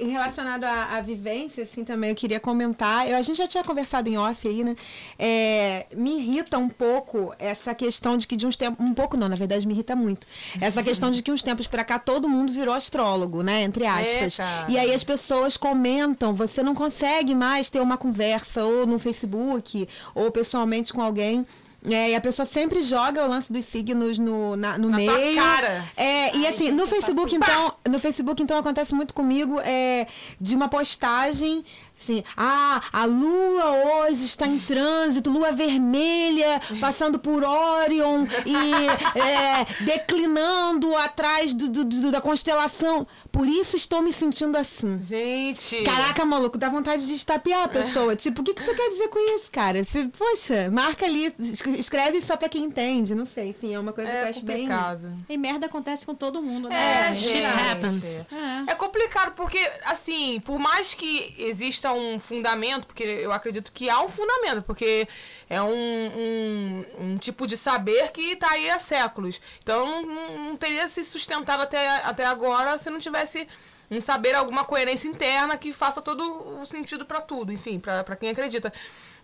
relacionado à, à vivência, assim, também eu queria comentar. Eu, a gente já tinha conversado em off aí, né? É, me irrita um pouco essa questão de que de uns tempos. Um pouco não, na verdade, me irrita muito. Essa questão de que uns tempos pra cá todo mundo virou astrólogo, né? Entre aspas.
cara.
e aí as pessoas comentam, você não consegue mais ter uma conversa ou no Facebook ou pessoalmente com alguém. É, e a pessoa sempre joga o lance dos signos no, na- no
Na
meio.
cara.
É, e assim, no Facebook, então, no Facebook, então, acontece muito comigo é, de uma postagem. Assim, ah, a lua hoje está em trânsito, lua vermelha, passando por Orion e é, declinando atrás do, do- do- da constelação. Por isso estou me sentindo assim.
Gente.
Caraca, maluco, dá vontade de estapear a pessoa. Tipo, o que, que você quer dizer com isso, cara? Se, poxa, marca ali, es- escreve só pra quem entende, não sei. Enfim, é uma coisa que eu
É
acho bem.
complicado.
E merda acontece com todo mundo, né?
É,
shit happens.
É.
É complicado porque, assim, por mais que exista um fundamento, porque eu acredito que há um fundamento, porque é um, um, um tipo de saber que tá aí há séculos. Então não, não- teria se sustentado até, até agora se não tivesse um saber, alguma coerência interna que faça todo o sentido para tudo, enfim, para quem acredita.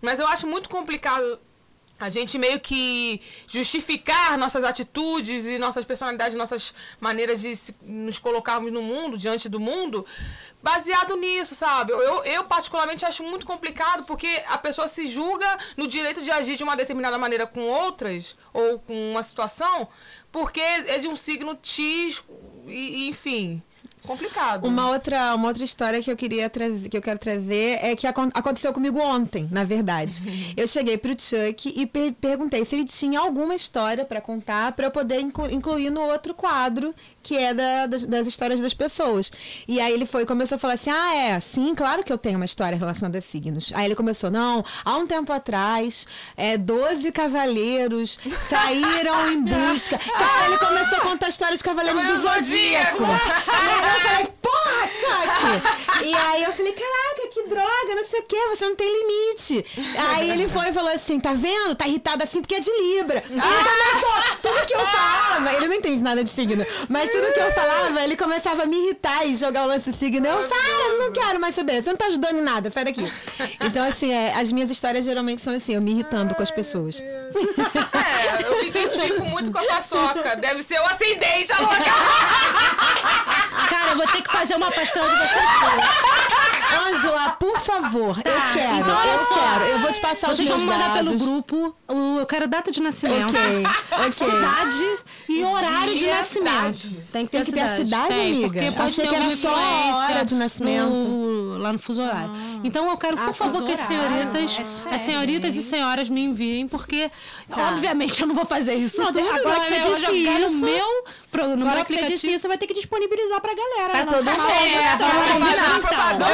Mas eu acho muito complicado a gente meio que justificar nossas atitudes e nossas personalidades, nossas maneiras de nos colocarmos no mundo, diante do mundo, baseado nisso, sabe? Eu, eu particularmente acho muito complicado porque a pessoa se julga no direito de agir de uma determinada maneira com outras, ou com uma situação, porque é de um signo X, e, enfim, complicado.
Uma outra, uma outra história que eu queria trazer, que eu quero trazer é que acon- aconteceu comigo ontem, na verdade. <laughs> eu cheguei pro Chuck e per- perguntei se ele tinha alguma história pra contar eu poder inclu- incluir no outro quadro que é da- das, das histórias das pessoas. E aí ele foi começou a falar assim: ah, é, sim, claro que eu tenho uma história relacionada a signos. Aí ele começou: não, há um tempo atrás, é, 12 cavaleiros saíram em busca. <laughs> Cara, ele começou a contar a história dos cavaleiros do Zodíaco. E aí eu falei, porra, Chuck! E aí eu falei, caraca, que droga, não sei o quê, você não tem limite. Aí ele foi e falou assim, tá vendo? Tá irritado assim porque é de Libra. E ele começou, tudo que eu falava, ele não entende nada de signo, mas tudo que eu falava, ele começava a me irritar e jogar o lance do signo. Eu, para, não quero mais saber, você não tá ajudando em nada, sai daqui. Então, assim, é, as minhas histórias geralmente são assim, eu me irritando com as pessoas.
É, eu me identifico muito com a paçoca. Deve ser o ascendente, a louca.
Cara, eu vou ter que fazer uma pastel de vocês.
Ângela, por favor, eu quero,
então
eu
só.
quero. Eu vou te passar
Vocês
os
vão
meus
me mandar pelo grupo. o- Eu quero data de nascimento.
Ok, ok.
Cidade e horário de
Dia,
nascimento.
cidade.
Tem que ter
Tem que ter a cidade,
Tem,
amiga?
porque pode
Achei
ter
que era só a hora de nascimento.
no- lá no fuso horário. Então eu quero, por
Ah,
favor, que as senhoritas,
É sério,
as senhoritas e senhoras me enviem, porque
Tá.
obviamente eu não vou fazer isso.
Não,
tudo,
agora que você
né? Eu
disse
jogar
isso-
no meu, pro, no meu
Agora que você
aplicativo.
disse isso, você vai ter que disponibilizar pra galera.
Pra
né?
todo mundo.
É,
Então,
uma propaganda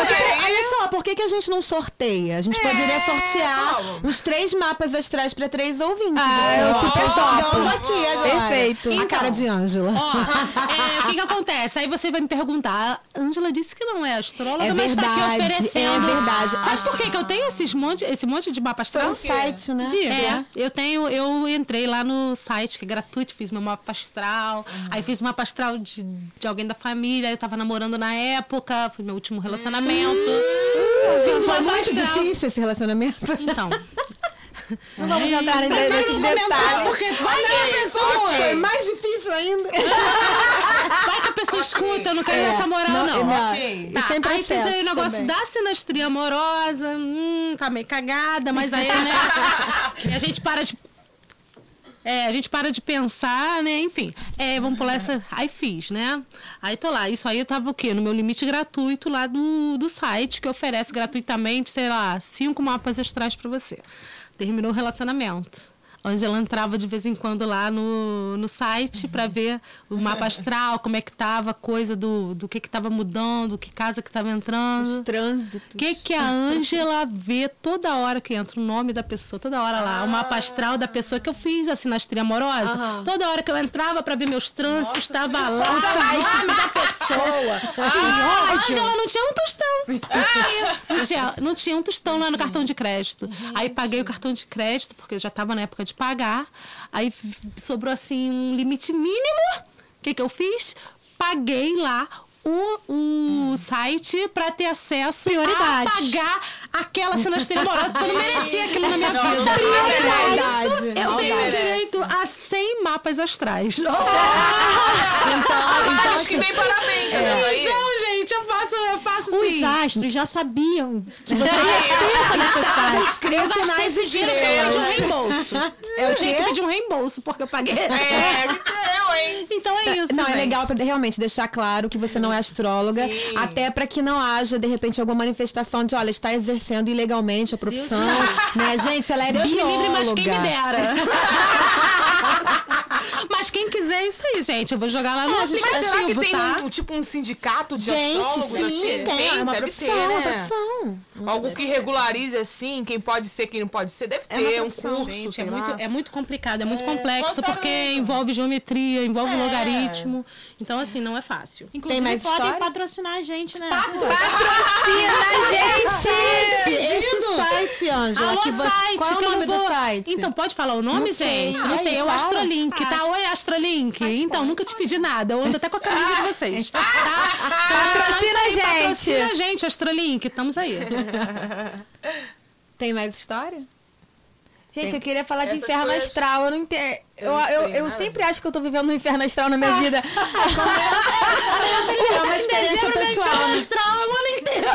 Olha, só, por que, que a gente não sorteia? A gente poderia sortear uns três mapas astrais pra três ouvintes.
Ah, eu super
jogando aqui agora.
Perfeito.
A cara de Ângela.
É, o que que acontece? Aí você vai me perguntar, Ângela disse que não é astróloga,
É
mas tá aqui
verdade,
oferecendo.
é verdade.
Sabe
Astro-
por que que eu tenho esses monte, esse monte de mapa
Foi
astral?
um site, né?
É, eu tenho, eu entrei lá no site que é gratuito, fiz meu mapa astral, aí fiz mapa astral de, de alguém da família, eu tava namorando na época, foi meu último relacionamento.
Foi muito
astral.
difícil esse relacionamento.
Então,
Não vamos entrar em- nesses detalhes.
porque <laughs> vai que a pessoa,
Foi mais difícil ainda.
vai que a pessoa escuta, eu não quero
É,
essa moral não.
não,
Ok.
E sem
Tá, aí fiz aí o negócio
também.
da sinastria amorosa, hum, tá meio cagada, mas aí, né? <laughs> e a gente para de. É, a gente para de pensar, né? Enfim, é, vamos pular essa. Aí fiz, né? Aí tô lá. Isso aí eu tava o quê? No meu limite gratuito lá do, do site, que oferece gratuitamente, sei lá, cinco mapas astrais pra você. Terminou o relacionamento. Angela entrava de vez em quando lá no, no site para ver o mapa astral, como é que tava a coisa do, do que que tava mudando, que casa que tava
Os
entrando.
trânsitos.
O que, que a Ângela vê toda hora que entra o nome da pessoa, toda hora lá, o mapa astral da pessoa que eu fiz, a sinastria amorosa. Toda hora que eu entrava para ver meus trânsitos, estava lá o site da pessoa. a Ângela não tinha um tostão. <laughs> Não tinha, não, tinha, não tinha um tostão lá no cartão de crédito. Aí paguei o cartão de crédito, porque eu já estava na época de pagar. Aí sobrou assim um limite mínimo. O que, que eu fiz? Paguei lá o, o site para ter acesso
Prioridades.
a pagar aquela sinastria amorosa, porque eu não merecia aquilo na minha vida.
Maldade,
Eu tenho direito a 100 mapas astrais.
Então,
Acho que bem parabéns, né? Aí.
Então, gente, eu faço, eu
astros já sabiam que você ter essa
Tá
necessidade.
escrito
esse dinheiro, eu tinha que pedir um reembolso.
É
Eu tinha que pedir um reembolso, porque eu paguei.
É, eu, hein?
Então é isso,
Não, é
gente.
legal pra realmente deixar claro que você não é astróloga,
Sim.
até pra que não haja, de repente, alguma manifestação de, olha, está exercendo ilegalmente a profissão, né? Gente, ela é
Deus me
bióloga.
livre, mas quem me dera. <laughs> quem quiser é isso aí, gente. Eu vou jogar lá no
É, a gente-
Mas será que
aplicativo,
tem
tá?
um, tipo um sindicato de
Gente,
astrólogos?
sim,
assim?
tem, é uma profissão,
ter,
é uma
né? Algo que regularize assim, quem pode ser, quem não pode ser. Deve
É
ter um
profissão,
curso,
Gente,
sei
é
lá.
muito, é muito complicado, é muito complexo,
nossa,
porque
amiga.
envolve geometria, envolve
É.
logaritmo. Então, assim, não é fácil.
Inclusive,
mais
podem
história?
patrocinar a gente, né? <laughs>
Esse, esse site, Ângela,
Alô,
que você...
site,
qual é o nome
não vou...
do site?
Então, pode falar o nome,
Não sei.
gente? Não
Aí,
sei, é o
fala.
Astrolink, tá? Oi, Astrolink. Então, nunca te pedi nada. Eu ando até com a camisa de vocês. <laughs> Tá?
Patrocina a gente.
Patrocina a gente, Astrolink. Estamos aí. <laughs>
Tem mais história?
Gente, eu queria falar de
Essas
inferno
coisas-
astral. Eu não entendo. Eu,
não
eu,
sei
eu
nada
sempre acho que eu tô vivendo um inferno astral na minha vida. <laughs>
É uma experiência pessoal. né?
Astral, o ano inteiro.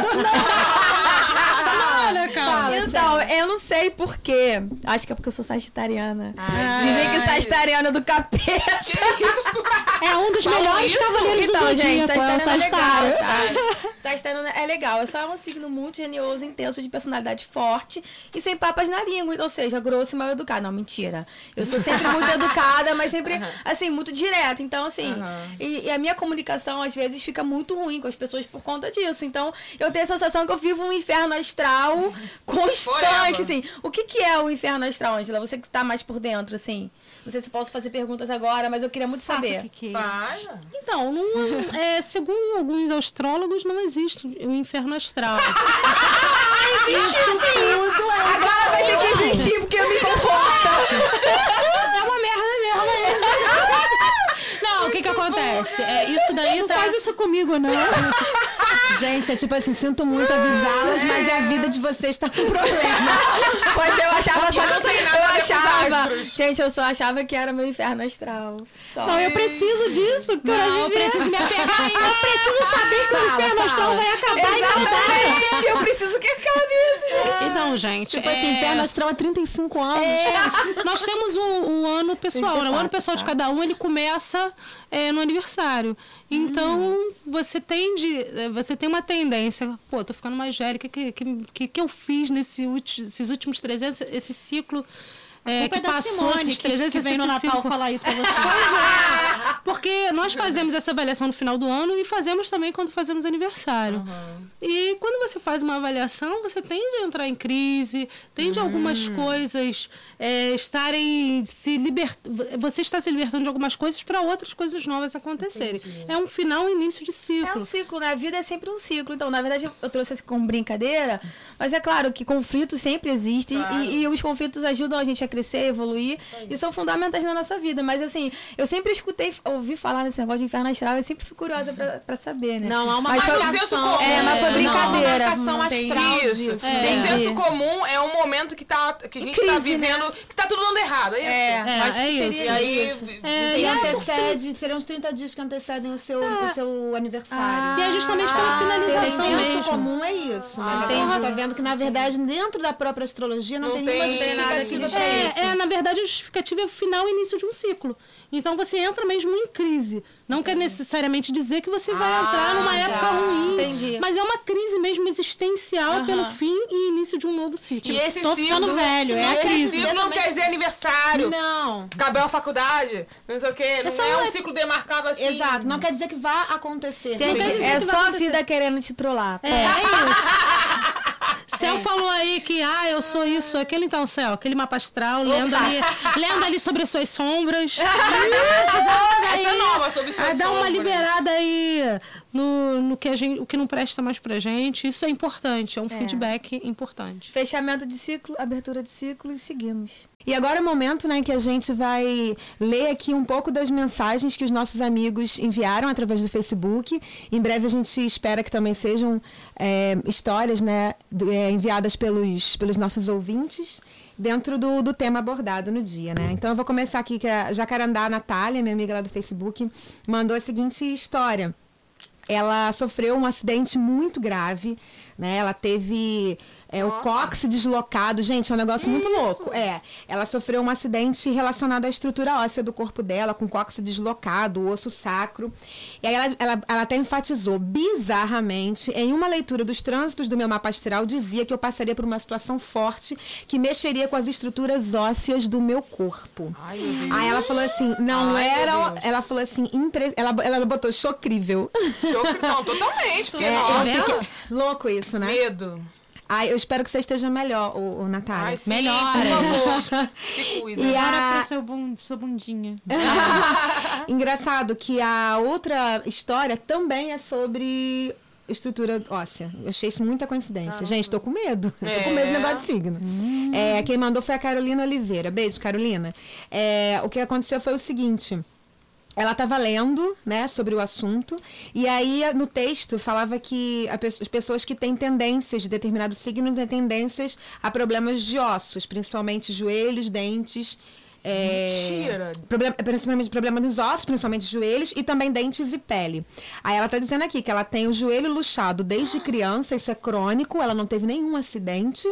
Olha, cara.
Fala,
Então, eu não sei porquê. Acho que é porque eu sou sagitariana.
Ai,
Dizem que sagitariana é do capeta.
Que isso?
É um dos
Falam
melhores
isso?
cavaleiros
Então,
do
gente,
zodíaco, é
sagitariana é legal,
Sagitário.
tá? <laughs> Sagitariano é legal, é só um signo muito genioso, intenso, de personalidade forte e sem papas na língua, ou seja, grosso e mal educado. Não, mentira. Eu sou sempre muito <laughs> educada, mas sempre, assim, muito direta. Então, assim, e, e a minha comunicação às vezes fica muito ruim com as pessoas por conta disso. Então, eu tenho a sensação que eu vivo um inferno astral constante,
Forever.
assim. O que, que é o inferno astral, Angela? Você que tá mais por dentro, assim. Não sei se posso fazer perguntas agora, mas eu queria muito
Faça
saber.
o que que-
Vai.
Então, não, é, segundo alguns astrólogos, não existe o inferno astral. <laughs>
Agora vai ter que existir, porque eu me conforto.
É uma merda mesmo isso. <laughs> Não, o que que acontece? É, isso daí
Não
tá...
faz isso comigo, não. <laughs>
Gente, é tipo assim, sinto muito avisá-las, mas a vida de vocês tá com problema. <laughs>
Poxa, eu achava só que eu
os
achava. Gente, eu só achava que era meu inferno astral. Só.
Não, eu preciso disso, cara.
Não, eu preciso me apegar a
Eu
isso.
preciso saber que o
Fala,
inferno astral
fala.
vai acabar vai.
Exatamente. Eu preciso que acabe isso, gente.
Então, gente,
Tipo
é,
assim, inferno astral há 35 anos.
nós temos um, um ano pessoal, né? O ano pessoal de cada um, ele começa é, no aniversário. Então, você tende, é, você tem uma tendência, pô, tô ficando mais velha, o que, que, que, que eu fiz nesse ulti- esses últimos 300, esse ciclo é, que
é
passou,
Simone,
esses
que, que vem no
365
Natal falar isso pra <laughs> você.
Pois é, porque nós fazemos essa avaliação no final do ano e fazemos também quando fazemos aniversário. E quando você faz uma avaliação, você tende a entrar em crise, tende algumas coisas é, estarem se libertando. Você está se libertando de algumas coisas para outras coisas novas acontecerem. É um final e início de
É
ciclo.
um ciclo, né? A vida é sempre um ciclo. Então, na verdade, eu trouxe isso como brincadeira, mas é claro que conflitos sempre existem e, e os conflitos ajudam a gente a crescer, evoluir e são fundamentais na nossa vida. Mas, assim, eu sempre escutei, ouvi falar nesse negócio de inferno astral e sempre fui curiosa pra, pra saber, né?
Não, há uma
Mas foi-
no senso
marcação.
comum-
É, mas foi
Não,
brincadeira.
uma marcação
Entendi.
astral
Isso.
disso.
No
Entendi.
senso comum é um momento que, tá, que a gente tá
Crise, né?
vivendo, que tá tudo dando errado. É isso?
É,
É,
eu acho que
é
seria
isso.
E aí.
isso.
É,
E
é,
antecede, seriam os 30 dias que antecedem o seu, o seu aniversário.
e é justamente pela
Ah,
finalização
o senso
mesmo.
comum é isso. Mas
Ah,
a gente tá vendo que, na verdade, dentro da própria astrologia não,
Não
tem,
tem-
nenhuma
não tem
justificativa pra isso.
É, é, na verdade, a justificativa é o final e início de um ciclo. Então você entra mesmo em crise. Não quer necessariamente dizer que você vai
Ah,
entrar numa época
tá.
ruim.
Entendi.
Mas é uma crise mesmo existencial pelo fim e início de um novo ciclo.
E esse
Tô
ciclo.
ficando velho, é a
esse
crise.
ciclo não quer dizer aniversário.
Não.
Acabou a faculdade, não sei o quê. Não
só
é um ciclo demarcado assim.
Exato. Não quer dizer que vá acontecer.
Gente, é só a vida querendo te trollar.
É, é isso. <laughs> Céu falou aí que, ah, eu sou isso, aquele então, Céu, aquele mapa astral, lendo ali, lendo ali sobre as suas sombras. <laughs>
Essa é nova sobre suas
Ah, dá uma
sombras.
liberada aí no, no que a gente, o que não presta mais pra gente. Isso é importante, é um feedback importante.
Fechamento de ciclo, abertura de ciclo e seguimos.
E agora é o momento né, que a gente vai ler aqui um pouco das mensagens que os nossos amigos enviaram através do Facebook. Em breve a gente espera que também sejam é, histórias né, é, enviadas pelos, pelos nossos ouvintes dentro do, do tema abordado no dia. Né? Então eu vou começar aqui, que a Jacarandá Natália, minha amiga lá do Facebook, mandou a seguinte história ela sofreu um acidente muito grave, né? Ela teve é, o cóccix deslocado, gente, é um negócio muito louco. É, ela sofreu um acidente relacionado à estrutura óssea do corpo dela, com cóccix deslocado, o osso sacro. E aí ela, ela, ela até enfatizou bizarramente, em uma leitura dos trânsitos do meu mapa astral, dizia que eu passaria por uma situação forte que mexeria com as estruturas ósseas do meu corpo.
Ai, meu.
Aí ela falou assim, não
Ai,
era. Ela falou assim, impre... ela, ela botou chocrível.
Eu- Não, totalmente. <laughs> Porque,
É,
nossa,
eu fiquei- Louco isso, né?
medo.
Ai, eu espero que você esteja melhor, o, Natália.
Ai, sim,
Melhora.
Por favor. <laughs> Se cuida.
E
Para
a-
pra seu sua bundinha. <laughs>
Engraçado que a outra história também é sobre estrutura óssea. Eu achei isso muita coincidência. Gente, tô com medo. <laughs> Tô com medo do
É.
negócio de signo. É, quem mandou foi a Carolina Oliveira. Beijo, Carolina. É, o que aconteceu foi o seguinte. Ela estava lendo, né, sobre o assunto, e aí no texto falava que as pessoas que têm tendências de determinado signo têm tendências a problemas de ossos, principalmente joelhos, dentes. é,
Mentira.
Problema, principalmente problema dos ossos, principalmente joelhos, e também dentes e pele. Aí ela tá dizendo aqui que ela tem o joelho luxado desde criança, isso é crônico, ela não teve nenhum acidente.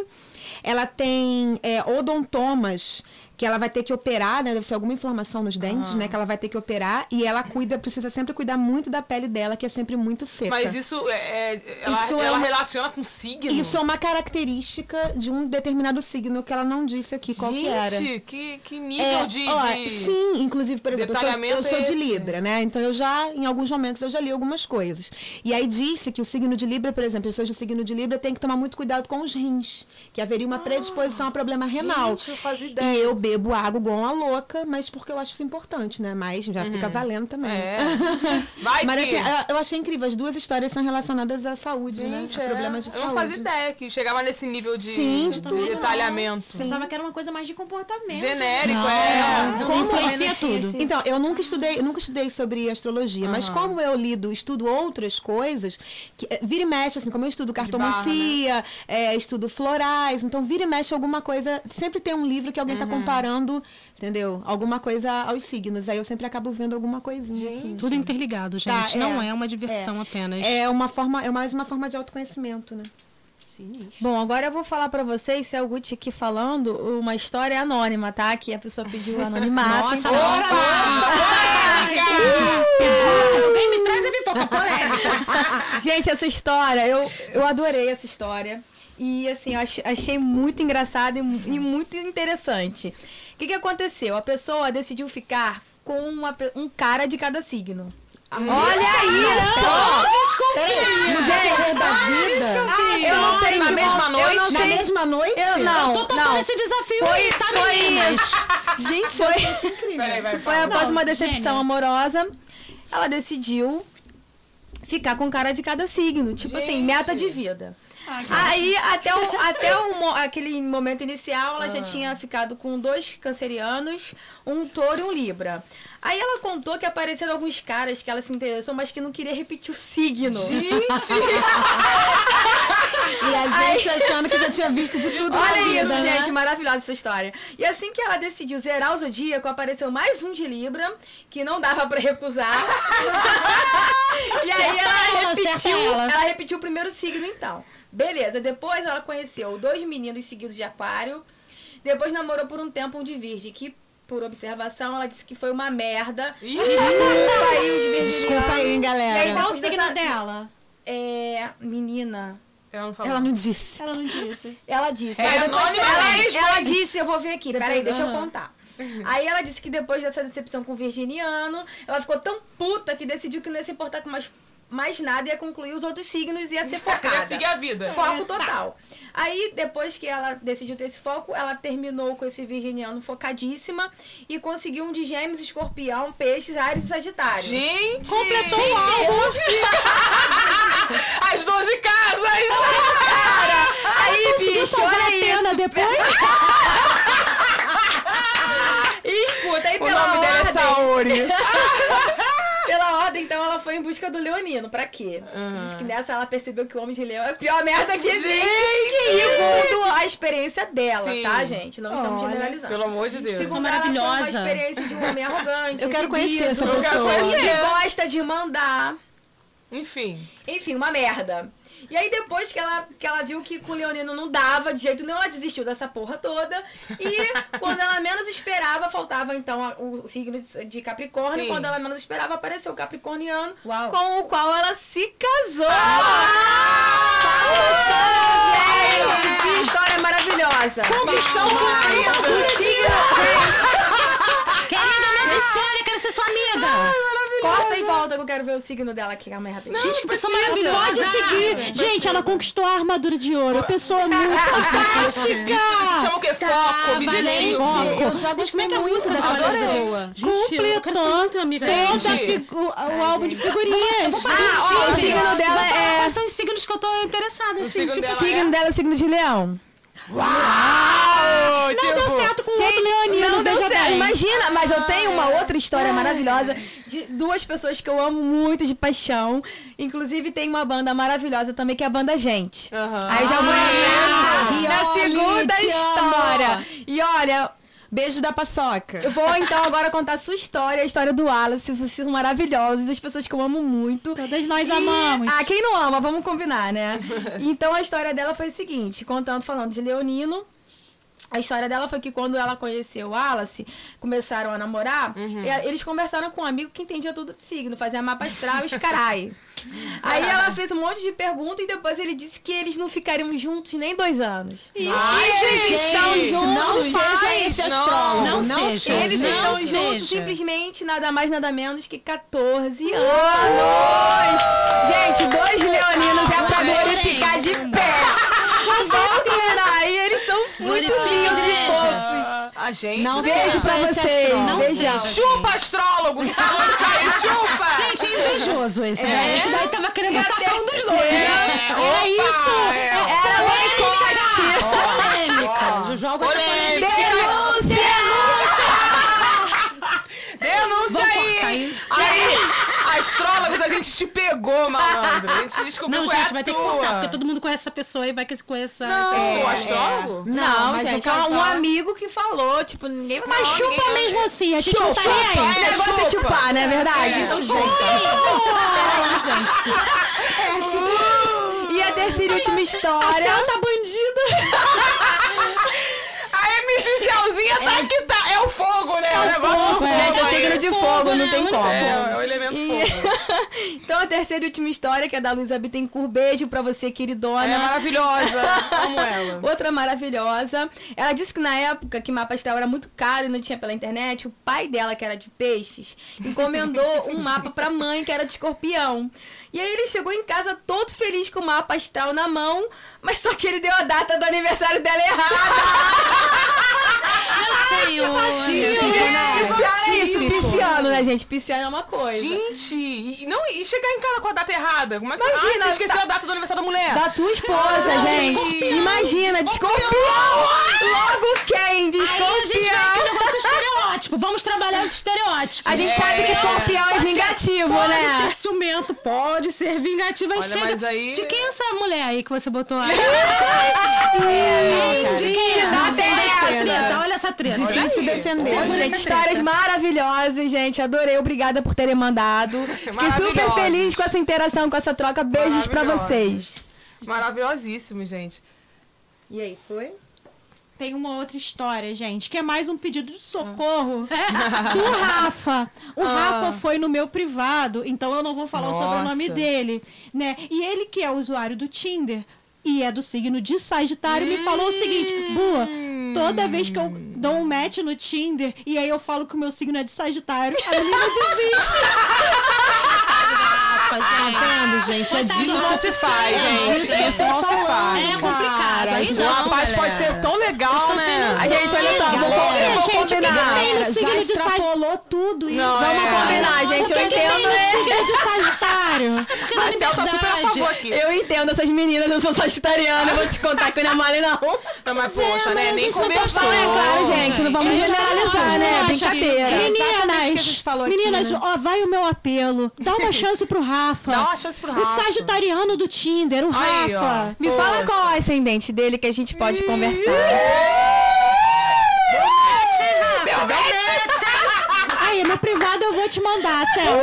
Ela tem é, odontomas, que ela vai ter que operar, né? Deve ser alguma inflamação nos dentes, né? Que ela vai ter que operar e ela cuida, precisa sempre cuidar muito da pele dela, que é sempre muito seca.
Mas isso, é, é- ela,
Isso é
ela
uma-
relaciona com signo?
Isso é uma característica de um determinado signo que ela não disse aqui qual que era.
Gente, que, que nível
É,
de,
ó,
de-
Sim, inclusive, por exemplo, eu sou, eu sou
é
de? Libra, né? Então eu já, em alguns momentos, eu já li algumas coisas. E aí disse que o signo de Libra, por exemplo, pessoas do signo de Libra têm que tomar muito cuidado com os rins, que haveria uma predisposição a problema renal.
Gente, eu fazia ideia.
E eu bebo água igual uma louca, mas porque eu acho isso importante, né? Mas já fica valendo também.
É. <laughs> Vai
Mas
que...
assim, eu- eu achei incrível, as duas histórias são relacionadas à saúde,
Gente,
né? A
é.
problemas de
eu
saúde.
não fazia ideia que chegava nesse nível de,
Sim, de tudo.
detalhamento.
Pensava que era uma coisa mais de comportamento.
Genérico,
Não,
é.
Como influencia tudo.
Então, eu nunca estudei, eu nunca estudei sobre astrologia, mas como eu lido, estudo outras coisas, que, eh, vira e mexe, assim, como eu estudo cartomancia, eh, estudo florais, então vira e mexe alguma coisa, sempre tem um livro que alguém está comparando, entendeu? Alguma coisa aos signos, aí eu sempre acabo vendo alguma coisinha, assim.
Tudo interligado, gente.
Tá, é.
Não é uma diversão apenas.
É uma forma, é mais uma forma de autoconhecimento, né?
Bom, agora eu vou falar pra vocês, se é o Gucci aqui falando, uma história anônima, tá? Que a pessoa pediu anonimato.
Nossa,
então-
Alguém me traz a pipoca polêmica. <laughs>
Gente, essa história, eu, eu adorei essa história. E assim, eu ach- achei muito engraçado e, e muito interessante. O que, que aconteceu? A pessoa decidiu ficar com uma um cara de cada signo. Olha isso!
No da vida,
Eu não sei
Na mesma
Eu
noite?
não
na mesma noite?
Eu não,
Tô topando
não.
esse desafio
Foi,
aí, tá,
foi,
meninas? <laughs>
Gente, foi incrível.
Peraí, vai,
Foi após
Não,
uma decepção
gênio.
amorosa, ela decidiu ficar com cara de cada signo. Tipo assim,
Gente.
meta de vida. Aí, até, o, <laughs> até o, aquele momento inicial, ela já tinha ficado com dois cancerianos, um touro e um libra. Aí ela contou que apareceram alguns caras que ela se interessou, mas que não queria repetir o signo. <laughs>
E a gente achando que já tinha visto de tudo na
Olha
vida,
isso,
né?
gente, maravilhosa essa história. E assim que ela decidiu zerar o zodíaco, apareceu mais um de Libra, que não dava pra recusar. <laughs> e aí ela repetiu,
ela
repetiu o primeiro signo então. Beleza, depois ela conheceu dois meninos seguidos de aquário. Depois namorou por um tempo um de virgem, que por observação ela disse que foi uma merda.
Ih,
Desculpa aí os virginianos.
Desculpa aí, hein,
E aí,
galera.
Qual o signo dela?
É, menina.
Ela não falou.
Ela não disse.
Ela não disse.
Ela disse.
É
Aí depois-
anônima
ela, ela disse, eu vou ver aqui, peraí, deixa eu
aham.
contar. Aí ela disse que depois dessa decepção com o virginiano, ela ficou tão puta que decidiu que não ia se importar com mais, mais nada, ia concluir os outros signos e ia ser <laughs> focada.
seguir a vida.
Foco total. Aí, depois que ela decidiu ter esse foco, ela terminou com esse virginiano focadíssima e conseguiu um de gêmeos, escorpião, peixes, ares e sagitário.
Gente!
Completou
gente,
o álbum.
assim? <laughs> As 12 casas!
Aí, bicho, olha isso.
Depois? <laughs>
Escuta, aí
O
pela
nome dela é
ordem...
Saori.
Pela ordem, então, ela foi em busca do leonino. Pra quê? Diz que nessa ela percebeu que o homem de leão é a pior merda que existe. Segundo a experiência dela,
Sim.
tá, gente? Não estamos
Olha,
generalizando.
Pelo amor de Deus.
Segundo ela, foi uma
maravilhosa.
experiência de um homem arrogante. <laughs>
Eu quero conhecer essa pessoa.
Que gosta de mandar.
Enfim.
Enfim, uma merda. E aí, depois que ela, que ela viu que com o Leonino não dava de jeito nenhum, ela desistiu dessa porra toda. E quando ela menos esperava, faltava então o signo de, Capricórnio.
Sim.
Quando ela menos esperava, apareceu o Capricorniano,
Uau.
com o qual ela se casou.
Ah!
Gente, que história maravilhosa.
Cumprida.
O signo.
Querida, adicione, quero ser sua amiga.
Corta e volta que eu quero ver o signo dela aqui, a merda.
Gente, que pessoa maravilhosa. Pode seguir. Gente, ela conquistou a armadura de ouro. A pessoa <laughs> muito fantástica.
Isso, isso chama o quê? Foco, objetivo.
Gente, eu já gostei muito dessa
Adorei.
pessoa.
Completou
muito amiga
toda a o álbum de figurinhas.
Ah, ó, o signo dela é.
Quais são os signos que eu tô interessada?
O
assim,
signo dela
O signo dela é signo de leão.
Uau!
Não
tipo,
deu certo com o outro leonino,
Não deu certo.
bem.
Imagina, mas eu tenho uma outra história maravilhosa de duas pessoas que eu amo muito de paixão. Inclusive tem uma banda maravilhosa também que é a banda Gente.
Aham.
Aí eu já vou
Ah,
entrar na segunda história. E olha,
Beijo da paçoca.
eu vou então agora contar a sua história, a história do Wallace. Vocês são maravilhosos, das pessoas que eu amo muito.
Todas nós
E-
amamos.
Ah, quem não ama, vamos combinar, né? Então a história dela foi o seguinte: contando, falando de Leonino. A história dela foi que quando ela conheceu o Wallace, começaram a namorar,
Uhum.
e- eles conversaram com um amigo que entendia tudo de signo, fazia mapa astral e escarai. <laughs> <laughs> Aí ela fez um monte de perguntas e depois ele disse que eles não ficariam juntos nem dois anos.
Ai, gente,
estão juntos.
Não seja esse
não.
astrólogo.
Não
Não,
seja.
Eles
Não
estão
seja.
juntos simplesmente nada mais, nada menos que 14 anos. Gente, dois leoninos é pra glorificar de pé. <laughs> Vamos terminar aí, eles muito lindos e fofos.
A gente.
Não
Beijo pra vocês.
astrólogo.
Beijão.
Chupa, astrólogo! que falou isso aí, chupa!
Gente, é invejoso esse daí. Esse daí tava querendo atacar um dos dois.
É, opa,
isso.
é.
Era boicote.
Polêmica. Juju Alves tá
Polêmica.
Denúncia!
Denúncia aí! Astrólogos, a gente te pegou, malandro. A gente descobriu
Não,
é
gente,
a
vai ter que cortar, porque todo mundo conhece essa pessoa e vai que se conheça.
Não,
essa-
o astrólogo?
Não,
mas
gente,
o
é um amigo que falou, tipo, ninguém vai
Mas chupa
ninguém-
mesmo assim, a gente
Chupa.
não tá nem aí.
O
É,
negócio é
chupa.
chupar, não é verdade?
É.
Então,
Peraí, gente. <laughs>
E a terceira e última
A
história.
Cel tá bandida. <laughs>
A MC Celzinha tá que tá. É o fogo, né? o negócio
fogo,
do
é.
fogo.
Gente, é signo de fogo, não tem como.
É, é o elemento fogo. <laughs>
Então, a terceira e última história, que é da Luísa Bittencourt. Beijo pra você, queridona.
Ela é maravilhosa. Amo ela. <laughs>
Outra maravilhosa. Ela disse que na época que mapa astral era muito caro e não tinha pela internet, o pai dela, que era de peixes, encomendou um mapa pra mãe, que era de escorpião. E aí ele chegou em casa todo feliz com o mapa astral na mão, mas só que ele deu a data do aniversário dela errada. <laughs>
Senhor.
Gente, olha isso, pisciano, né, gente? Pisciano é uma coisa.
Gente, e, não, e chegar em casa com a data errada? Como é que
Imagina,
Ai, você esqueceu
tá-
a data do aniversário da mulher?
Da tua esposa,
Ah,
gente.
de escorpião.
Imagina, de escorpião. Logo quem? De
Aí a gente o
escorpião.
negócio é estereótipo. Vamos trabalhar os estereótipos.
A gente sabe que escorpião é
Pode ser-
vingativo,
pode
né?
ser ciumento, pode ser vingativo. Aí
Olha,
chega.
mas aí-
De quem é essa mulher aí que você botou aí? <laughs>
É,
de quem é?
Da
treta, olha essa treta.
Difícil defender.
Olha
histórias maravilhosas, gente. Adorei. Obrigada por terem mandado. Fiquei super feliz com essa interação, com essa troca. Beijos pra
Maravilhosas.
vocês.
Maravilhosíssimo, gente.
E aí, foi?
Tem uma outra história, gente, que é mais um pedido de socorro <laughs> do Rafa. O Rafa foi no meu privado, então eu não vou falar
Nossa.
o sobrenome dele, né? E ele que é usuário do Tinder e é do signo de Sagitário, me falou o seguinte: Bua, toda vez que eu dou um match no Tinder e aí eu falo que o meu signo é de Sagitário, a menina desiste. <laughs>
Tá vendo, gente? É
Isso
disso
não se faz, gente. Isso não se faz.
É complicado. Aí não,
rapaz pode ser tão legal, né?
A gente, olha só, vou,
que que
combinar.
Já extrapolou tudo isso.
Vamos
é.
combinar, gente. Eu
que que
entendo.
de Sagitário? <laughs>
Marcel tá super a favor aqui.
Eu entendo essas meninas, eu sou sagitariana, eu vou te contar que não é mole não.
Não, mas poxa, né?
a
Nem
tá.
Não, é claro, gente, não vamos generalizar, né? Brincadeira.
que a
Meninas, meninas,
né?
ó, vai o meu apelo. Dá uma chance pro Rafa.
Dá uma chance pro
O
Rafa.
sagitariano do Tinder, o
Aí, ó.
Rafa.
Me fala qual é o ascendente dele que a gente pode conversar.
Aí, no privado eu vou te mandar, Céu.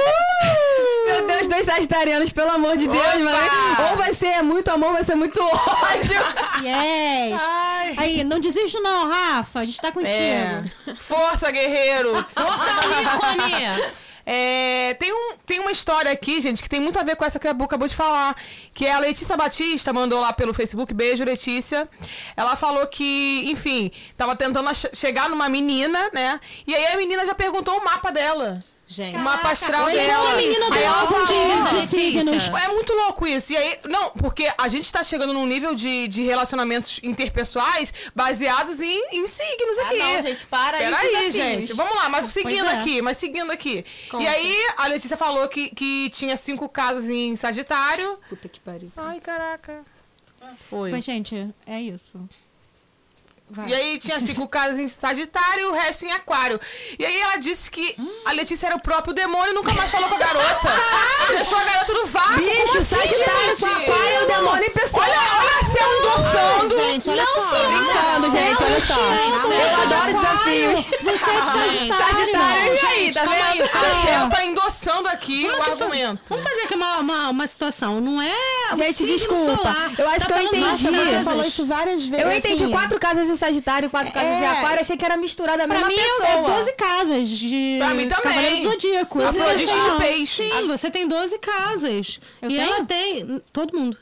Meu Deus, dois sagitarianos, pelo amor de Deus,
Opa!
mano. Ou vai ser muito amor, ou vai ser muito ódio.
Yes.
Ai.
Aí, não desiste não, Rafa. A gente tá contigo.
É. Força, guerreiro.
Força, ícone!
É, tem, um, tem uma história aqui, gente, que tem muito a ver com essa que a Bu acabou de falar. Que é a Letícia Batista mandou lá pelo Facebook. Beijo, Letícia. Ela falou que, enfim, tava tentando chegar numa menina, né? E aí a menina já perguntou o mapa dela.
Gente.
O mapa astral
Oi,
dela.
essa menina
Aí ela
deu
falou,
de, signos.
É muito louco isso. E aí, não, porque a gente tá chegando num nível de, de relacionamentos interpessoais baseados em, em signos aqui.
Ah, não, gente, para aí,
Peraí, gente. Vamos lá, mas seguindo
é.
aqui, mas seguindo aqui.
Conta.
E aí, a Letícia falou que, que tinha cinco casas em Sagitário.
Puta que pariu.
Ai, caraca. Foi.
Mas, gente, é isso.
E aí tinha cinco casas em Sagitário e o resto em Aquário. E aí ela disse que a Letícia era o próprio demônio e nunca mais falou com a garota. Deixou a garota no vácuo.
Bicho,
assim,
Sagitário
gente?
com Aquário é o demônio em pessoa.
Olha, olha, você é um doçando.
gente, olha
Não,
só.
sim, brincando, gente, olha só. Eu adoro desafios.
Você é de Sagitário.
Sagitário, e aí,
Gente,
tá vendo?
A Cel tá endossando aqui o argumento.
Vamos fazer aqui uma, uma, uma situação. Não é.
Gente, desculpa. Eu acho
Tá
que eu entendi.
nossa,
Você falou isso várias vezes.
Eu entendi
assim.
quatro casas de Sagitário quatro casas de
É.
Aquário. Achei que era misturada a
Pra
mesma
mim
pessoa.
é 12 casas de
Pra mim também.
Cavaleiro do Zodíaco.
A
Eu
flor de peixe.
Sim, você tem 12 casas.
Eu
e
tenho?
ela tem. Todo mundo.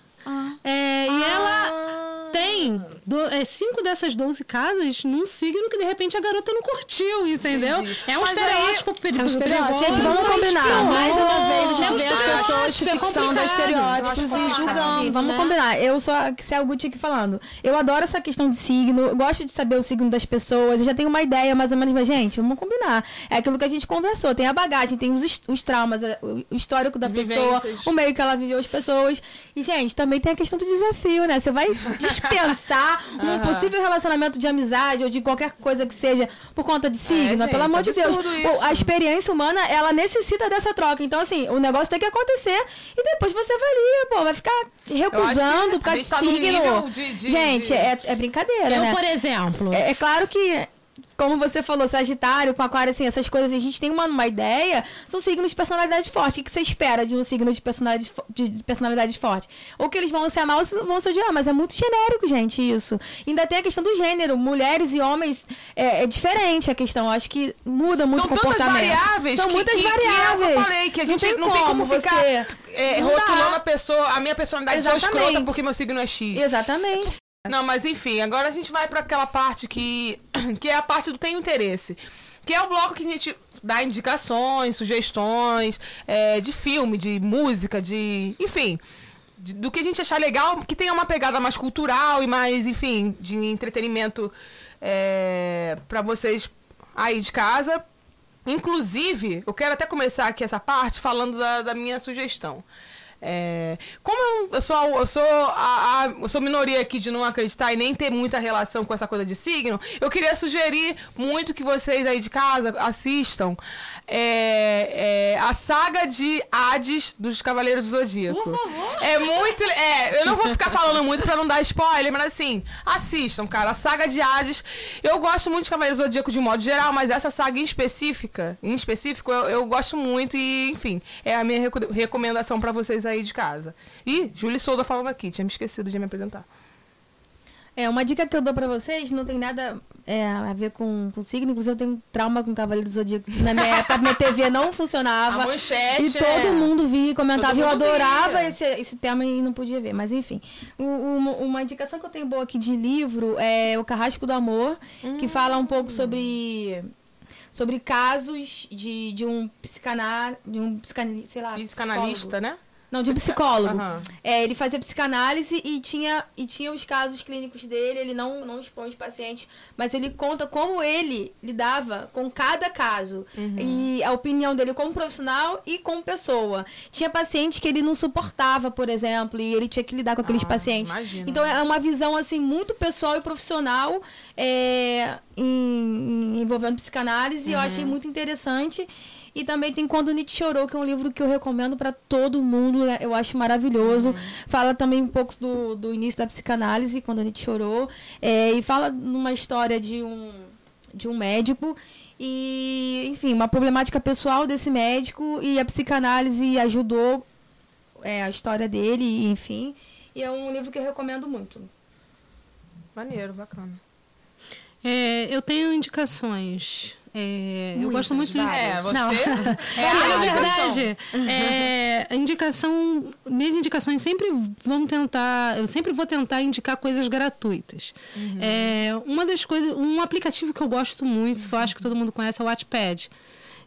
É, e ela tem do- é, cinco dessas 12 casas num signo que de repente a garota não curtiu, entendeu? É um
Mas
estereótipo
É um
perigoso.
estereótipo.
Gente, vamos
Mas,
combinar.
Mais uma vez a gente
É um
vê as pessoas se fixando a estereótipos e julgando.
Gente, vamos
né?
combinar. Eu sou a Céu Gucci aqui falando. Eu adoro essa questão de signo. Gosto de saber o signo das pessoas. Eu já tenho uma ideia mais ou menos, mas, gente, vamos combinar. É aquilo que a gente conversou. Tem a bagagem, tem os, os traumas, é, o histórico da pessoa,
Vivências.
o meio que ela viveu as pessoas. E, gente, também tem a questão do desafio, né? Você vai <laughs> dispensar um possível relacionamento de amizade ou de qualquer coisa que seja por conta de signo.
gente,
Pelo amor de Deus.
isso.
A experiência humana, ela necessita dessa troca. Então, assim, o negócio tem que acontecer e depois você avalia, pô, vai ficar recusando por causa de
tá
signo.
de- de-
gente,
de-
É, é brincadeira,
Eu,
né?
por exemplo.
É, é claro que, como você falou, Sagitário, com Aquário, assim, essas coisas, a gente tem uma, uma ideia, são signos de personalidade forte. O que, você espera de um signo de personalidade, de, de personalidade forte? Ou que eles vão se amar ou vão se odiar, mas é muito genérico, gente, isso. Ainda tem a questão do gênero, mulheres e homens, é, é diferente a questão. Acho que muda muito
São
o
tantas
comportamento.
variáveis
São
que,
muitas
que,
variáveis.
que eu falei, que a gente não tem como, ficar
você...
é,
Não dá.
rotulando a pessoa, a minha personalidade sou
Exatamente.
escrota porque meu signo é X.
Exatamente.
Não, mas enfim, agora a gente vai pra aquela parte que, <clears throat> que é a parte do tem interesse. Que é o bloco que a gente dá indicações, sugestões, é, de filme, de música, de. Enfim. de- do que a gente achar legal, que tenha uma pegada mais cultural e mais, enfim, de entretenimento é, para vocês aí de casa. Inclusive, eu quero até começar aqui essa parte falando da, da minha sugestão. É, como eu, eu sou, eu, sou a, a- sou minoria aqui de não acreditar e nem ter muita relação com essa coisa de signo, eu queria sugerir muito que vocês aí de casa assistam é, é, a saga de Hades dos Cavaleiros do Zodíaco. Por favor. É muito. É, eu não vou ficar falando muito pra não dar spoiler, mas assim, assistam, cara. A saga de Hades. Eu gosto muito de Cavaleiros do Zodíaco de modo geral, mas essa saga em específica, em específico, eu, eu gosto muito e, enfim, é a minha reco- recomendação pra vocês aí de casa. E Júlia Souza falando aqui, tinha me esquecido de me apresentar.
É, uma dica que eu dou pra vocês não tem nada é, a ver com, com signo. Inclusive, eu tenho trauma com Cavaleiro do Zodíaco. Na minha <laughs> época, minha TV não funcionava.
A manchete,
E todo
é.
mundo via e comentava.
Todo
eu adorava
via.
esse, esse tema e não podia ver. Mas, enfim. O- uma, uma indicação que eu tenho boa aqui de livro é O Carrasco do Amor, que fala um pouco sobre... Sobre casos de, de um psicanal, de um psicanalista, sei lá,
Psicanalista, né?
Não, de um psicólogo.
Aham.
É, ele fazia psicanálise e tinha, e tinha os casos clínicos dele, ele não, não expõe os pacientes, mas ele conta como ele lidava com cada caso.
Uhum.
E a opinião dele como profissional e como pessoa. Tinha pacientes que ele não suportava, por exemplo, e ele tinha que lidar com aqueles
Ah,
pacientes.
imagino.
Então é uma visão assim muito pessoal e profissional é, em- em- envolvendo psicanálise, e eu
Uhum.
achei muito interessante. E também tem Quando Nietzsche Chorou, que é um livro que eu recomendo para todo mundo. né? Eu acho maravilhoso.
Uhum.
Fala também um pouco do, do início da psicanálise, quando Nietzsche chorou. É, e fala numa história de um, de um médico. E, enfim, uma problemática pessoal desse médico. E a psicanálise ajudou é, a história dele, enfim. E é um livro que eu recomendo muito.
Maneiro, bacana.
É, eu tenho indicações. É, eu gosto muito de.
É, você
Não. <laughs>
é a <laughs> indicação.
verdade, é, a indicação, minhas indicações sempre vão tentar, eu sempre vou tentar indicar coisas gratuitas. É, uma das coisas, um aplicativo que eu gosto muito, que eu acho que todo mundo conhece, é o Wattpad,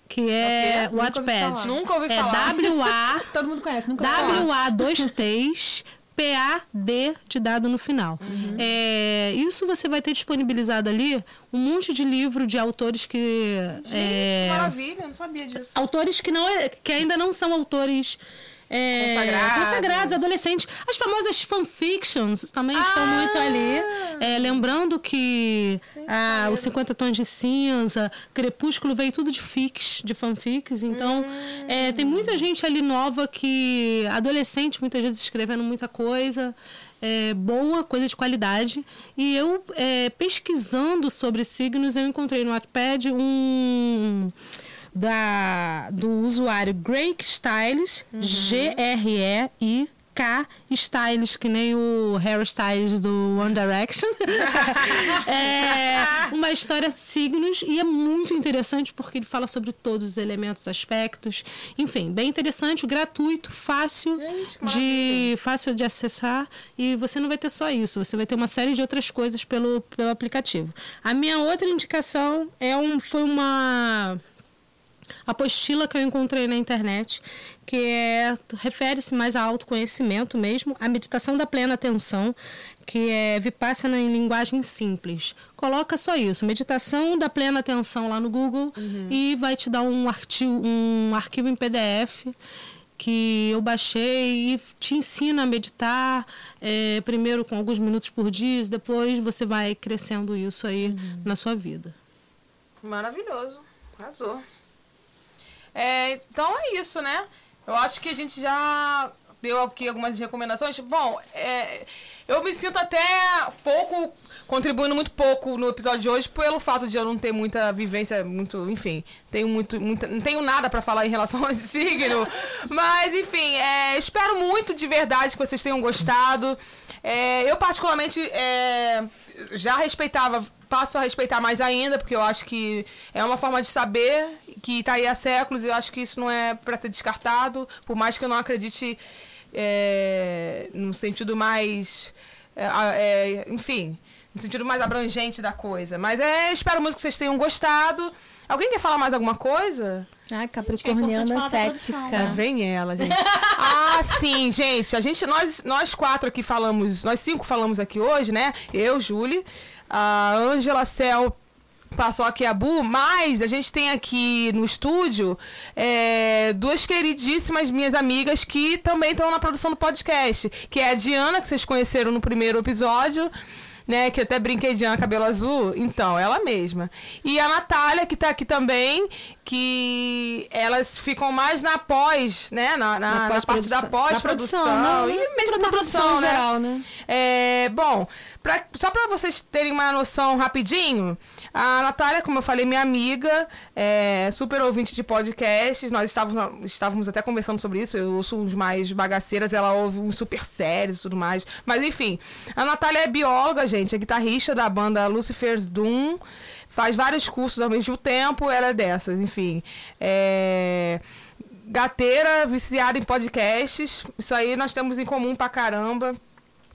que é o
Nunca ouvi
Wattpad.
falar.
Nunca ouvi
É
falar.
W-A <laughs>
Todo mundo conhece, nunca ouvi falar.
WA dois T's PAD de dado no final. É, isso você vai ter disponibilizado ali um monte de livro de autores que.
Gente,
é,
que maravilha, não sabia disso.
autores que, não, é- que ainda não são autores é,
Consagrados.
consagrados, adolescentes. As famosas fanfictions também estão muito ali. É, lembrando que ah, os 50 Tons de Cinza, Crepúsculo veio tudo de fics, de fanfics. Então, é, tem muita gente ali nova que. adolescente, muitas vezes escrevendo muita coisa. é, boa, coisa de qualidade. E eu, é, pesquisando sobre signos, eu encontrei no Wattpad um da, do usuário Greg Styles, G-R-E-I. K Styles, que nem o Harry Styles do One Direction. <laughs> é uma história de signos e é muito interessante porque ele fala sobre todos os elementos, aspectos. Enfim, bem interessante, gratuito, fácil
Gente,
de fácil de acessar e você não vai ter só isso, você vai ter uma série de outras coisas pelo, pelo aplicativo. A minha outra indicação é um, foi uma apostila que eu encontrei na internet, que é refere-se mais a autoconhecimento mesmo, a meditação da plena atenção, que é Vipassana em linguagem simples. Coloca só isso, meditação da plena atenção lá no Google e vai te dar um artigo, um arquivo em PDF que eu baixei e te ensina a meditar, é, primeiro com alguns minutos por dia, depois você vai crescendo isso aí na sua vida.
Maravilhoso. Arrasou. É, então é isso, né? Eu acho que a gente já deu aqui algumas recomendações. Bom, é, eu me sinto até pouco, contribuindo muito pouco no episódio de hoje, pelo fato de eu não ter muita vivência, muito, enfim, tenho muito, não tenho nada pra falar em relação <laughs> a esse signo. Mas, enfim, é, espero muito de verdade que vocês tenham gostado. É, eu, particularmente, é, já respeitava, passo a respeitar mais ainda, porque eu acho que é uma forma de saber que tá aí há séculos e eu acho que isso não é para ser descartado, por mais que eu não acredite é, no sentido mais. é, é, enfim, no sentido mais abrangente da coisa. Mas é, espero muito que vocês tenham gostado. Alguém quer falar mais alguma coisa?
É importante
capricorniana
produção,
cética.
Lá vem ela, gente. ah, sim, gente. A gente, nós, nós quatro aqui falamos, nós cinco falamos aqui hoje, né? Eu, Júlia, a Ângela Cel. Passou aqui a Bu, mas a gente tem aqui no estúdio é, duas queridíssimas minhas amigas que também estão na produção do podcast. Que é a Diana, que vocês conheceram no primeiro episódio, né? Que eu até brinquei de Diana Cabelo Azul. Então, ela mesma. E a Natália, que tá aqui também, que elas ficam mais na pós, né? Na, na,
Na
na parte da
pós-produção.
E mesmo na
Na
produção,
produção em
né?
geral, né?
É, bom, pra- só para vocês terem uma noção rapidinho, a Natália, como eu falei, minha amiga, é, super ouvinte de podcasts, nós estávamos, estávamos até conversando sobre isso, eu ouço uns mais bagaceiras, ela ouve uns super sérios e tudo mais, mas enfim, a Natália é bióloga, gente, é guitarrista da banda Lucifer's Doom, faz vários cursos ao mesmo tempo, ela é dessas, enfim, é... Gateira, viciada em podcasts. Isso aí nós temos em comum pra caramba.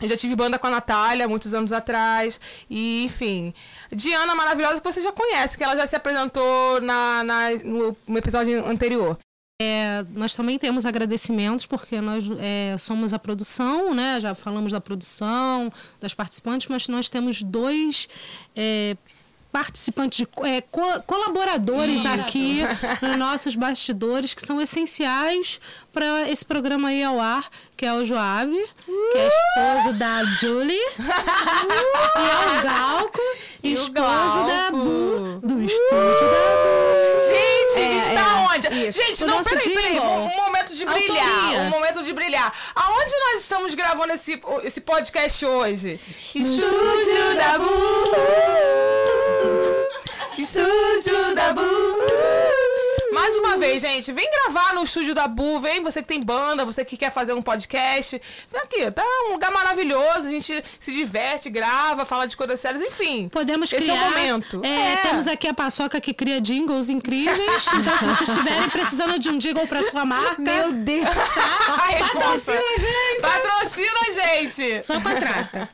Eu já tive banda com a Natália muitos anos atrás. E, enfim. Diana maravilhosa que você já conhece, que ela já se apresentou na, na- no, no episódio anterior.
É, nós também temos agradecimentos, porque nós é, somos a produção, né? Já falamos da produção, das participantes, mas nós temos dois. é, participantes, é, co- colaboradores aqui <laughs> nos nossos bastidores que são essenciais para esse programa aí ao ar, que é o Joab, que é esposo da Julie, <laughs> e é o Galco,
E o
esposo da. Bu, do estúdio da Bu.
Gente, a gente
É,
tá
é,
onde?
isso.
Gente,
O
não, peraí, peraí.
jingle.
Um, um momento de brilhar.
Autoria.
Um momento de brilhar. Aonde nós estamos gravando esse, esse podcast hoje? Estúdio da Bu. Estúdio da Bu. Mais uma vez, gente, vem gravar no estúdio da Bu, vem você que tem banda, você que quer fazer um podcast. Vem aqui, tá um lugar maravilhoso, a gente se diverte, grava, fala de coisas sérias, enfim.
Podemos
Esse
criar.
é o momento.
É, Temos aqui a Paçoca que cria jingles incríveis. Então, se vocês estiverem precisando de um jingle para sua marca,
Meu Deus! <laughs>
Resposta.
patrocina a gente.
Patrocina a gente!
Só contrata.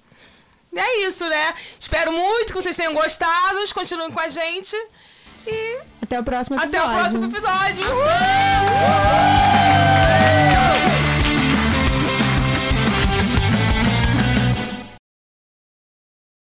É isso, né? Espero muito que vocês tenham gostado. Continuem com a gente. E.
Até o próximo episódio.
Até o próximo episódio! Uhul! Uhul!